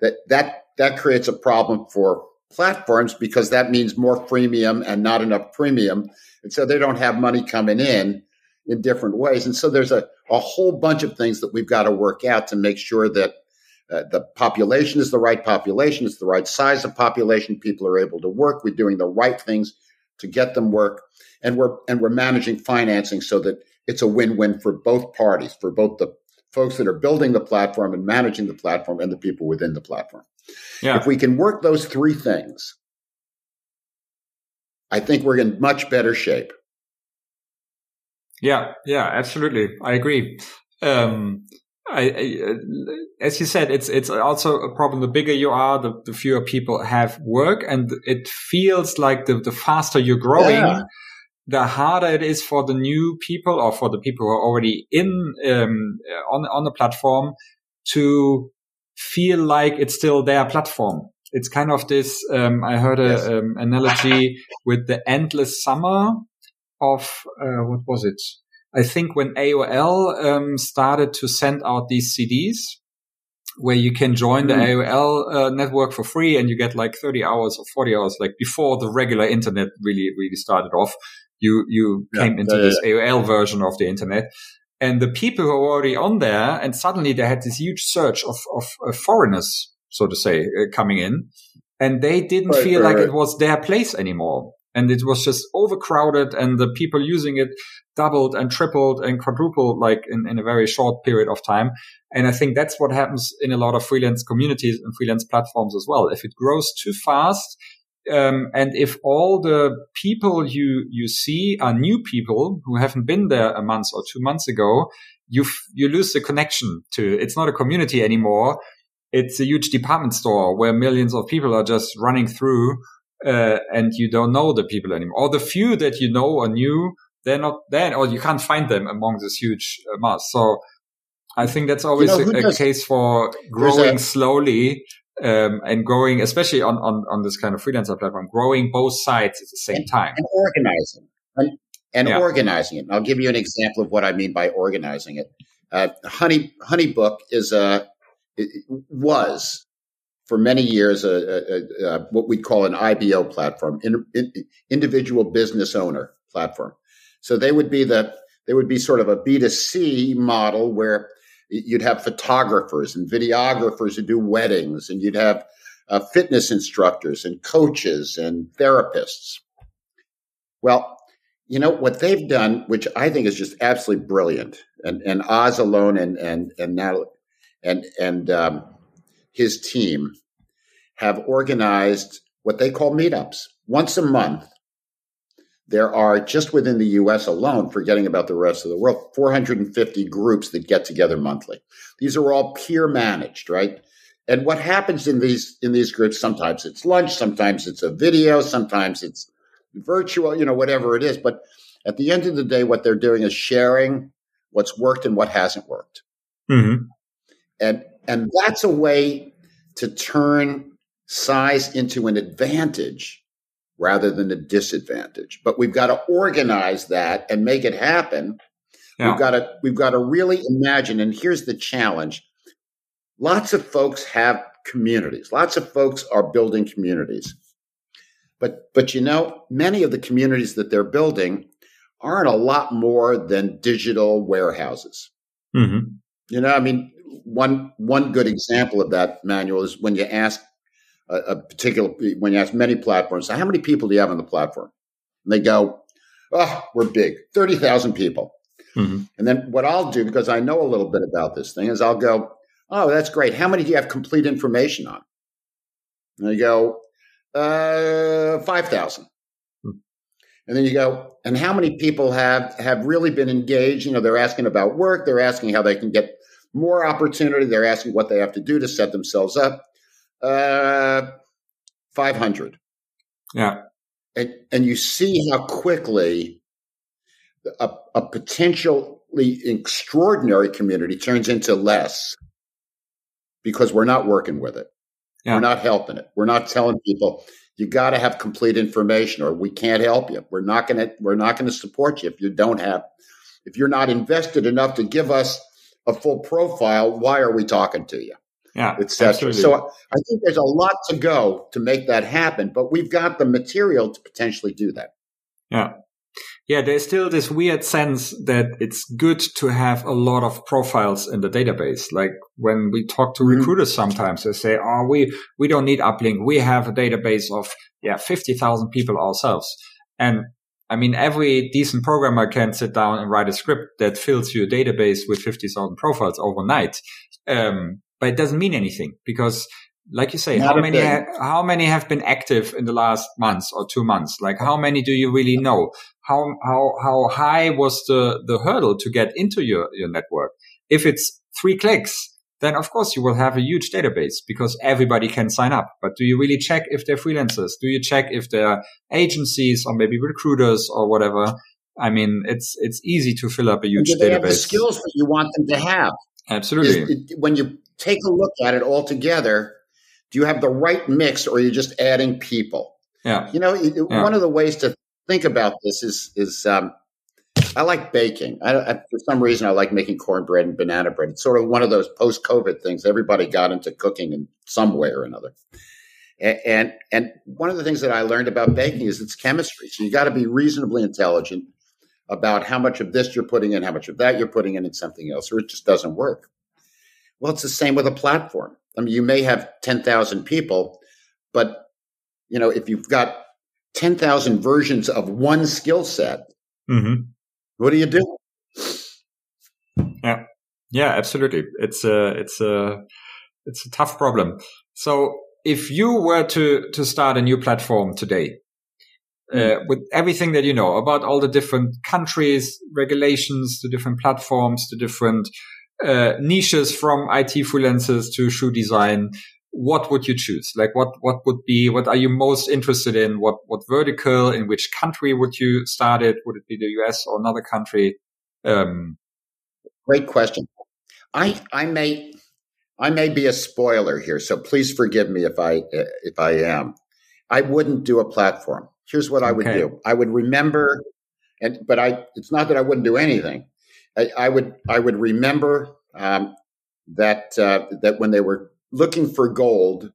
That that that creates a problem for platforms because that means more freemium and not enough premium, and so they don't have money coming in in different ways. And so there's a, a whole bunch of things that we've got to work out to make sure that uh, the population is the right population, it's the right size of population, people are able to work, we're doing the right things to get them work, and we're and we're managing financing so that it's a win-win for both parties, for both the folks that are building the platform and managing the platform and the people within the platform. Yeah. If we can work those three things, I think we're in much better shape. Yeah, yeah, absolutely. I agree. Um, I, I, uh, as you said, it's it's also a problem. The bigger you are, the, the fewer people have work, and it feels like the the faster you're growing, yeah. the harder it is for the new people or for the people who are already in um, on on the platform to feel like it's still their platform. It's kind of this. Um, I heard a yes. um, analogy <laughs> with the endless summer of uh, what was it? I think when AOL um, started to send out these CDs, where you can join the mm. AOL uh, network for free and you get like 30 hours or 40 hours, like before the regular internet really, really started off. You, you yeah, came into this AOL version of the internet and the people who were already on there and suddenly they had this huge surge of, of uh, foreigners, so to say, uh, coming in and they didn't right, feel right, like right. it was their place anymore. And it was just overcrowded and the people using it doubled and tripled and quadrupled like in, in a very short period of time. And I think that's what happens in a lot of freelance communities and freelance platforms as well. If it grows too fast, um, and if all the people you you see are new people who haven't been there a month or two months ago, you you lose the connection to. It's not a community anymore. It's a huge department store where millions of people are just running through, uh, and you don't know the people anymore. Or the few that you know are new, they're not there, or you can't find them among this huge uh, mass. So I think that's always you know, a, a case for growing slowly um, and growing, especially on, on, on this kind of freelancer platform, growing both sides at the same and, time. And organizing. And, and yeah. organizing it. And I'll give you an example of what I mean by organizing it. Uh, Honey Honeybook is a was for many years a, a, a, what we'd call an IBO platform, in, in, individual business owner platform. So they would be the they would be sort of a B 2 C model where you'd have photographers and videographers who do weddings, and you'd have uh, fitness instructors and coaches and therapists. Well, you know what they've done, which I think is just absolutely brilliant, and and Oz Alon and and and now and and um, his team have organized what they call meetups once a month there are just within the US alone, forgetting about the rest of the world, 450 groups that get together monthly. These are all peer managed, right? And what happens in these in these groups, sometimes it's lunch, sometimes it's a video, sometimes it's virtual, you know, whatever it is. But at the end of the day, what they're doing is sharing what's worked and what hasn't worked. Mm-hmm. And and that's a way to turn size into an advantage rather than a disadvantage. But we've got to organize that and make it happen. Yeah. We've got to we've got to really imagine. And here's the challenge: lots of folks have communities. Lots of folks are building communities. But but you know, many of the communities that they're building aren't a lot more than digital warehouses. Mm-hmm. You know, I mean, one one good example of that Manuel is when you ask a, a particular when you ask many platforms, how many people do you have on the platform? And they go, "Oh, we're big, thirty thousand people." Mm-hmm. And then what I'll do because I know a little bit about this thing is I'll go, "Oh, that's great. How many do you have complete information on?" And they go, uh, five thousand. Mm-hmm. And then you go, and how many people have have really been engaged? You know, they're asking about work, they're asking how they can get more opportunity, they're asking what they have to do to set themselves up. Uh, 500. Yeah. And, and you see how quickly a, a potentially extraordinary community turns into less because we're not working with it. Yeah. We're not helping it. We're not telling people you got to have complete information or we can't help you. We're not going to we're not going to support you if you don't have if you're not invested enough to give us a full profile, why are we talking to you? Yeah, etc. So I think there's a lot to go to make that happen, but we've got the material to potentially do that. Yeah. Yeah, there's still this weird sense that it's good to have a lot of profiles in the database. Like when we talk to mm-hmm. recruiters sometimes, they say, Oh, we, we don't need uplink. We have a database of, yeah, 50,000 people ourselves. And I mean, every decent programmer can sit down and write a script that fills your database with 50,000 profiles overnight. Um, but it doesn't mean anything because like you say, Not how many ha- how many have been active in the last months or two months? Like how many do you really know? How how how high was the the hurdle to get into your your network? If it's three clicks, then of course you will have a huge database because everybody can sign up. But do you really check if they're freelancers? Do you check if they're agencies or maybe recruiters or whatever? I mean, it's it's easy to fill up a huge database. Have the skills that you want them to have. Absolutely. It, when you take a look at it all together, do you have the right mix or are you just adding people? Yeah. You know, yeah. one of the ways to think about this is, is, um, I like baking. I, I, for some reason, I like making cornbread and banana bread. It's sort of one of those post-COVID things. Everybody got into cooking in some way or another. And, and, and one of the things that I learned about baking is it's chemistry. So you got to be reasonably intelligent about how much of this you're putting in, how much of that you're putting in, and something else, or it just doesn't work. Well, it's the same with a platform. I mean, you may have ten thousand people, but you know, if you've got ten thousand versions of one skill set, mm-hmm. what do you do? Yeah, yeah, absolutely. It's a it's a it's a tough problem. So, if you were to to start a new platform today, uh, mm. with everything that you know about all the different countries, regulations, the different platforms, the different uh, niches from IT freelancers to shoe design, what would you choose? Like what, what would be, what are you most interested in? What, what vertical, in which country would you start it? Would it be the US or another country? Um, Great question. I, I may, I may be a spoiler here, so please forgive me if I, if I am. I wouldn't do a platform. Here's what I would okay. do. I would remember, and but I. It's not that I wouldn't do anything. I, I would. I would remember um, that uh, that when they were looking for gold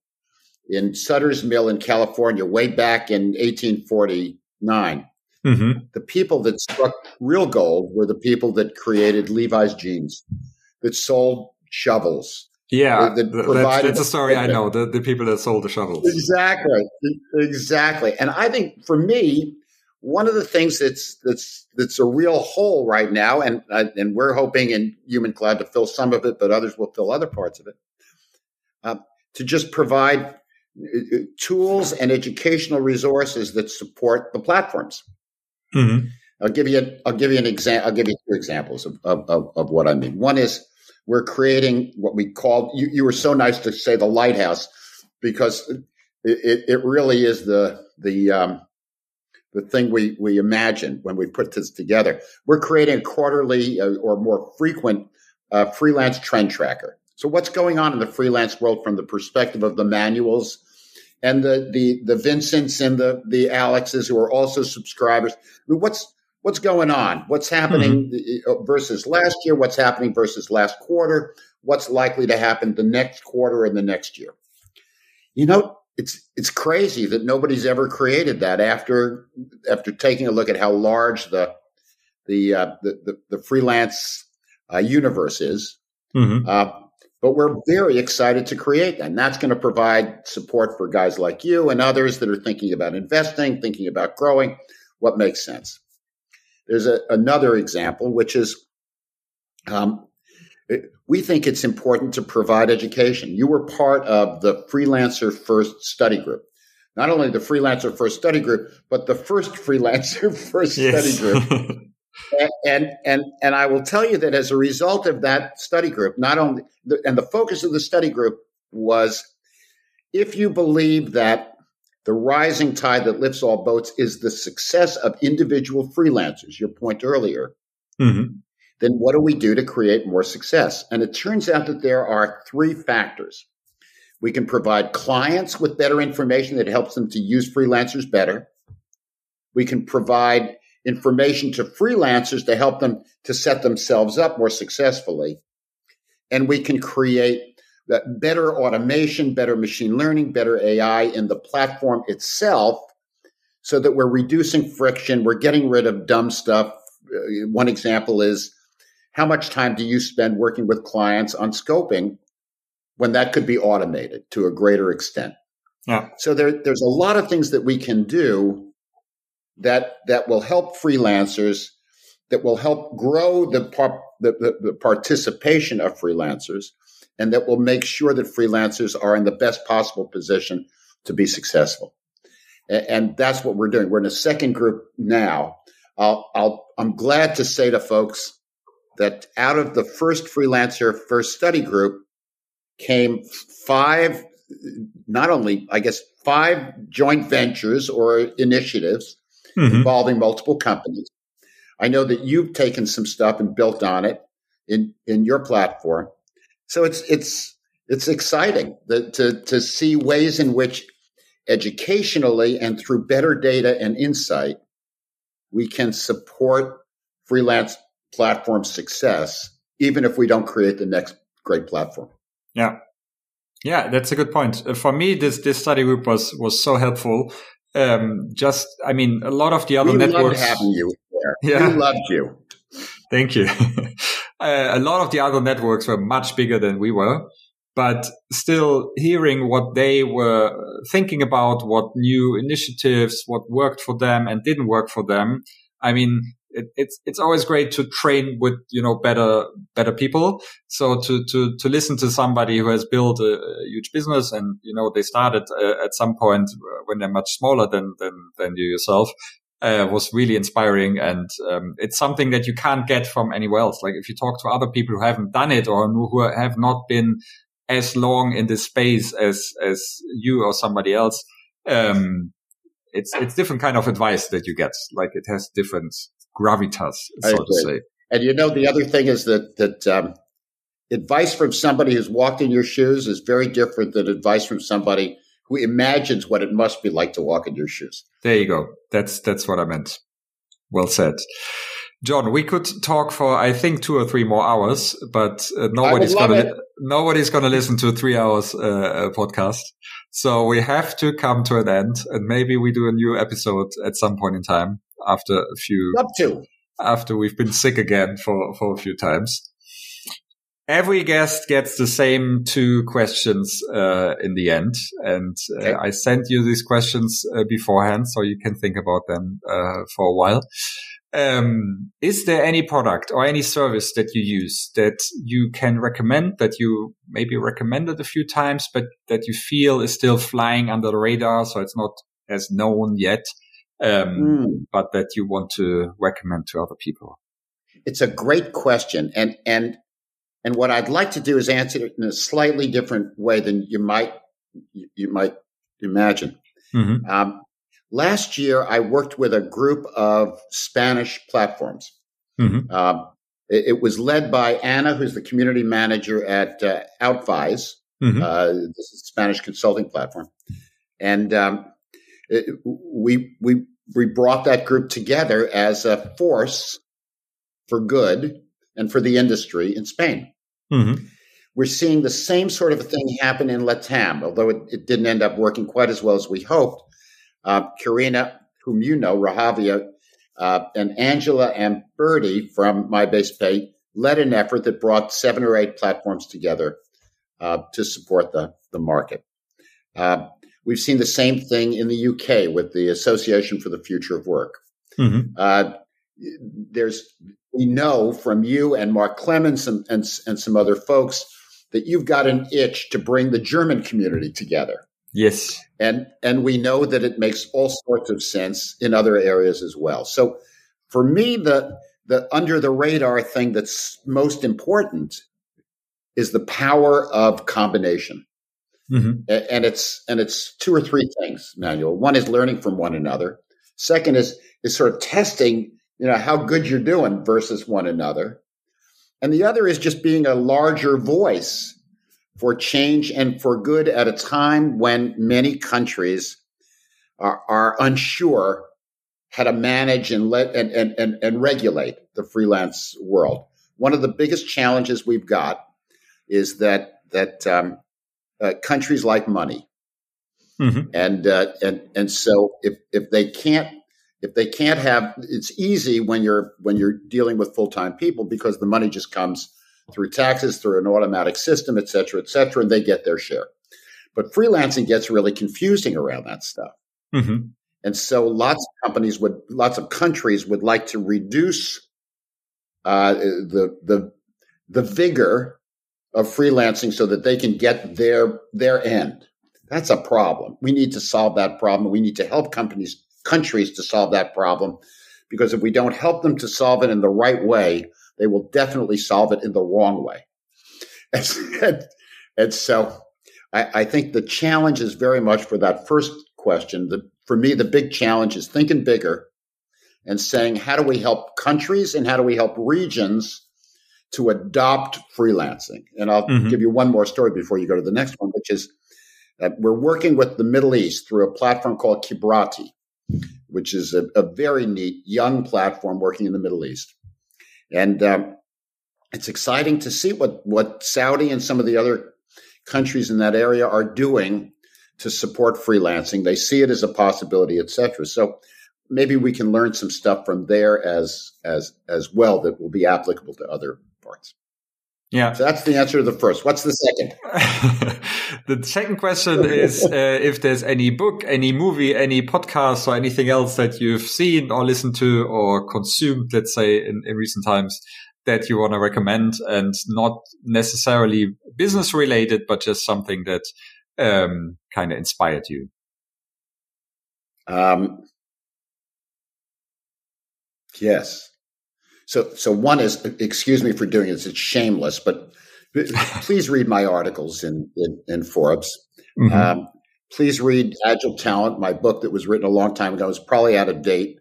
in Sutter's Mill in California way back in 1849. Mm-hmm. The people that struck real gold were the people that created Levi's jeans, that sold shovels, yeah, that, that's, that's a story I know. The, the people that sold the shovels. Exactly, exactly. And I think for me, one of the things that's that's that's a real hole right now, and uh, and we're hoping in Human Cloud to fill some of it, but others will fill other parts of it. Uh, to just provide uh, uh, tools and educational resources that support the platforms. Mm-hmm. I'll give you. I'll give you an example. I'll give you two examples of, of, of what I mean. One is we're creating what we call, you, you were so nice to say the lighthouse because it, it really is the, the, um, the thing we, we imagine when we put this together. We're creating a quarterly uh, or more frequent uh, freelance trend tracker. So what's going on in the freelance world from the perspective of the Manuels and the the the Vincents and the the Alexes who are also subscribers? I mean, what's what's going on? What's happening mm-hmm. versus last year? What's happening versus last quarter? What's likely to happen the next quarter and the next year? You know, it's it's crazy that nobody's ever created that after after taking a look at how large the the uh, the, the, the, freelance uh, universe is. Mm-hmm. Uh, but we're very excited to create that. And that's going to provide support for guys like you and others that are thinking about investing, thinking about growing. What makes sense? There's a, another example, which is um, we think it's important to provide education. You were part of the Freelancer First study group. Not only the Freelancer First study group, but the first Freelancer <laughs> First yes. study group. <laughs> and, and and and I will tell you that as a result of that study group, not only the, and the focus of the study group was if you believe that the rising tide that lifts all boats is the success of individual freelancers, your point earlier. Mm-hmm. Then what do we do to create more success? And it turns out that there are three factors. We can provide clients with better information that helps them to use freelancers better. We can provide information to freelancers to help them to set themselves up more successfully. And we can create better automation, better machine learning, better AI in the platform itself so that we're reducing friction. We're getting rid of dumb stuff. Uh, one example is how much time do you spend working with clients on scoping when that could be automated to a greater extent? Yeah. So there, there's a lot of things that we can do that that will help freelancers, that will help grow the, par- the, the, the participation of freelancers, and that will make sure that freelancers are in the best possible position to be successful. And that's what we're doing. We're in a second group now. I'll, I'll, I'm glad to say to folks that out of the first freelancer first study group came five, not only, I guess, five joint ventures or initiatives mm-hmm. involving multiple companies. I know that you've taken some stuff and built on it in, in your platform. So it's it's it's exciting that, to to see ways in which educationally and through better data and insight we can support freelance platform success, even if we don't create the next great platform. Yeah. Yeah, that's a good point. Uh, for me, this, this study group was, was so helpful. Um, just, I mean, a lot of the other we networks. having you there. Yeah. We loved you. Thank you. <laughs> uh, a lot of the other networks were much bigger than we were, but still hearing what they were thinking about, what new initiatives, what worked for them and didn't work for them. I mean, it, it's it's always great to train with you know better better people. So to to to listen to somebody who has built a, a huge business and you know they started uh, at some point when they're much smaller than than than you yourself. Uh, was really inspiring and um, it's something that you can't get from anywhere else. Like if you talk to other people who haven't done it or who have not been as long in this space as as you or somebody else, um, it's it's different kind of advice that you get. Like it has different gravitas, so to say. And you know, the other thing is that that um, advice from somebody who's walked in your shoes is very different than advice from somebody who imagines what it must be like to walk in your shoes. There you go. That's that's what I meant. Well said. Jon, we could talk for I think two or three more hours, but uh, nobody's gonna li- nobody's gonna listen to a three hours uh, podcast. So we have to come to an end, and maybe we do a new episode at some point in time after a few up to after we've been sick again for for a few times. Every guest gets the same two questions uh, in the end, and uh, okay. I sent you these questions uh, beforehand, so you can think about them uh, for a while. Um, is there any product or any service that you use that you can recommend that you maybe recommended a few times, but that you feel is still flying under the radar, so it's not as known yet? um, mm. but that you want to recommend to other people? It's a great question, and and and what I'd like to do is answer it in a slightly different way than you might you might imagine. Mm-hmm. Um, last year, I worked with a group of Spanish platforms. Mm-hmm. Um, it, it, was led by Anna, who's the community manager at uh, Outvise, mm-hmm. uh, this is a Spanish consulting platform, and um, it, we we we brought that group together as a force for good and for the industry in Spain. Mm-hmm. We're seeing the same sort of thing happen in Latam, although it, it didn't end up working quite as well as we hoped. Uh, Karina, whom you know, Rahavia, uh, and Angela and Bertie from MyBasePay led an effort that brought seven or eight platforms together uh, to support the, the market. Uh, We've seen the same thing in the UK with the Association for the Future of Work. Mm-hmm. Uh, there's we know from you and Mark Clemens and, and, and some other folks that you've got an itch to bring the German community together. Yes. And and we know that it makes all sorts of sense in other areas as well. So for me the the under the radar thing that's most important is the power of combination. Mm-hmm. And it's and it's two or three things, Manuel. One is learning from one another. Second is is sort of testing, you know, how good you're doing versus one another. And the other is just being a larger voice for change and for good at a time when many countries are, are unsure how to manage and let and, and, and, and regulate the freelance world. One of the biggest challenges we've got is that that um, uh, countries like money, mm-hmm. and uh, and and so if if they can't if they can't have it's easy when you're when you're dealing with full time people because the money just comes through taxes through an automatic system, et cetera, et cetera, and they get their share. But freelancing gets really confusing around that stuff. Mm-hmm. And so lots of companies would, lots of countries would like to reduce uh, the the the vigor of freelancing so that they can get their their end. That's a problem. We need to solve that problem. We need to help companies, countries to solve that problem because if we don't help them to solve it in the right way, they will definitely solve it in the wrong way. And, and so I, I, think the challenge is very much for that first question. The, for me, the big challenge is thinking bigger and saying, how do we help countries and how do we help regions to adopt freelancing. And I'll mm-hmm. give you one more story before you go to the next one, which is that we're working with the Middle East through a platform called Kibrati, which is a, a very neat young platform working in the Middle East. And um, it's exciting to see what, what Saudi and some of the other countries in that area are doing to support freelancing. They see it as a possibility, etc. So maybe we can learn some stuff from there as as as well that will be applicable to other parts. Yeah. So that's the answer to the first. What's the second? <laughs> the second question is uh, if there's any book, any movie, any podcast, or anything else that you've seen or listened to or consumed, let's say, in, in recent times that you want to recommend and not necessarily business related, but just something that um, kind of inspired you. Um, yes. So, so one is, excuse me for doing this, it's shameless, but please read my articles in, in, in Forbes. Mm-hmm. Um, please read Agile Talent, my book that was written a long time ago. It's probably out of date,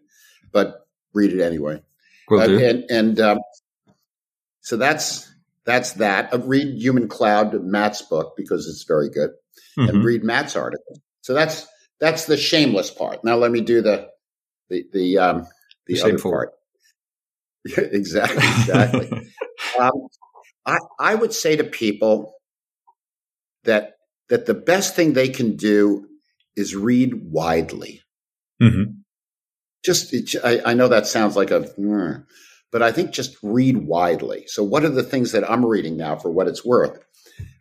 but read it anyway. Uh, and and um, so that's that's that. Uh, read Human Cloud, Matt's book, because it's very good, mm-hmm. and read Matt's article. So that's that's the shameless part. Now let me do the the the um, the, the other part. <laughs> exactly, exactly. <laughs> um, I I would say to people that that the best thing they can do is read widely. Mm-hmm. Just, I, I, know that sounds like a, mm, but I think just read widely. So, what are the things that I'm reading now for what it's worth?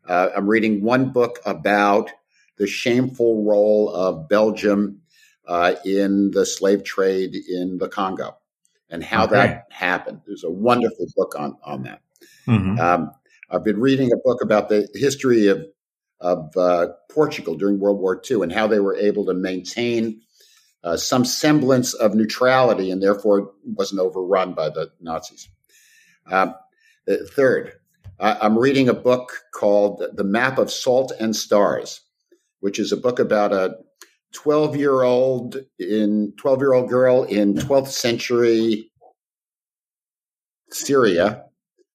Uh, I'm reading one book about the shameful role of Belgium uh, in the slave trade in the Congo and how okay. that happened. There's a wonderful book on on that. Mm-hmm. Um, I've been reading a book about the history of of uh, Portugal during World War II and how they were able to maintain uh, some semblance of neutrality and therefore wasn't overrun by the Nazis. Um, uh, third, I'm reading a book called The Map of Salt and Stars, which is a book about a 12 year old in 12 year old girl in 12th century Syria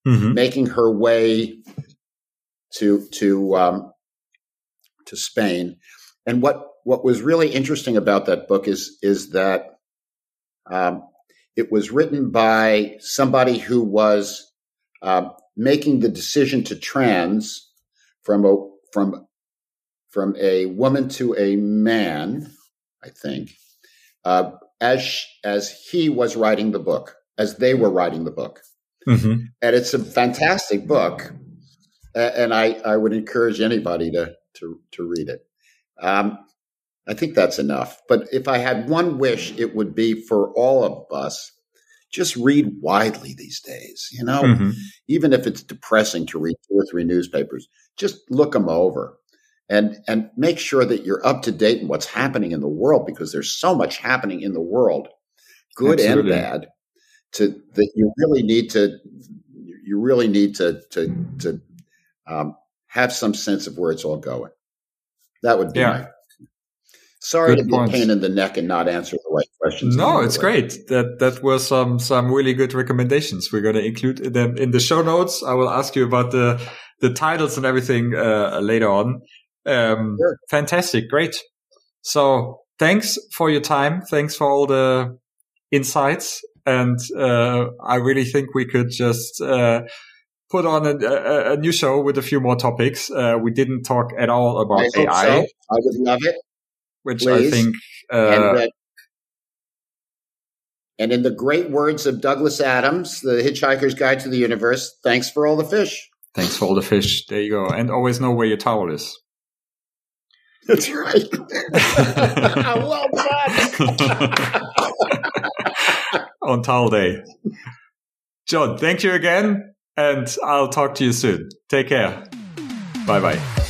mm-hmm. making her way to to um, to Spain. And what what was really interesting about that book is is that um, it was written by somebody who was uh, making the decision to trans from a from from a woman to a man, I think, uh, as as he was writing the book, as they were writing the book, mm-hmm. and it's a fantastic book, and I I would encourage anybody to to to read it. Um, I think that's enough. But if I had one wish, it would be for all of us just read widely these days. You know, mm-hmm. even if it's depressing to read two or three newspapers, just look them over and and make sure that you're up to date in what's happening in the world because there's so much happening in the world, good Absolutely. and bad, to that you really need to you really need to to to um, have some sense of where it's all going. That would be yeah. my Sorry good to be a pain in the neck and not answer the right questions. No, it's great. That that were some some really good recommendations. We're going to include them in the show notes. I will ask you about the the titles and everything uh, later on. Um, sure. Fantastic, great. So thanks for your time. Thanks for all the insights, and uh, I really think we could just. Uh, put on a, a, a, new show with a few more topics. Uh, we didn't talk at all about I AI. So. I would love it which Please. I think. Uh, and, uh, and in the great words of Douglas Adams, The Hitchhiker's Guide to the Universe, thanks for all the fish. Thanks for all the fish. There you go. And always know where your towel is. That's right. <laughs> well done. <laughs> On towel day. Jon, thank you again. And I'll talk to you soon. Take care. Bye bye.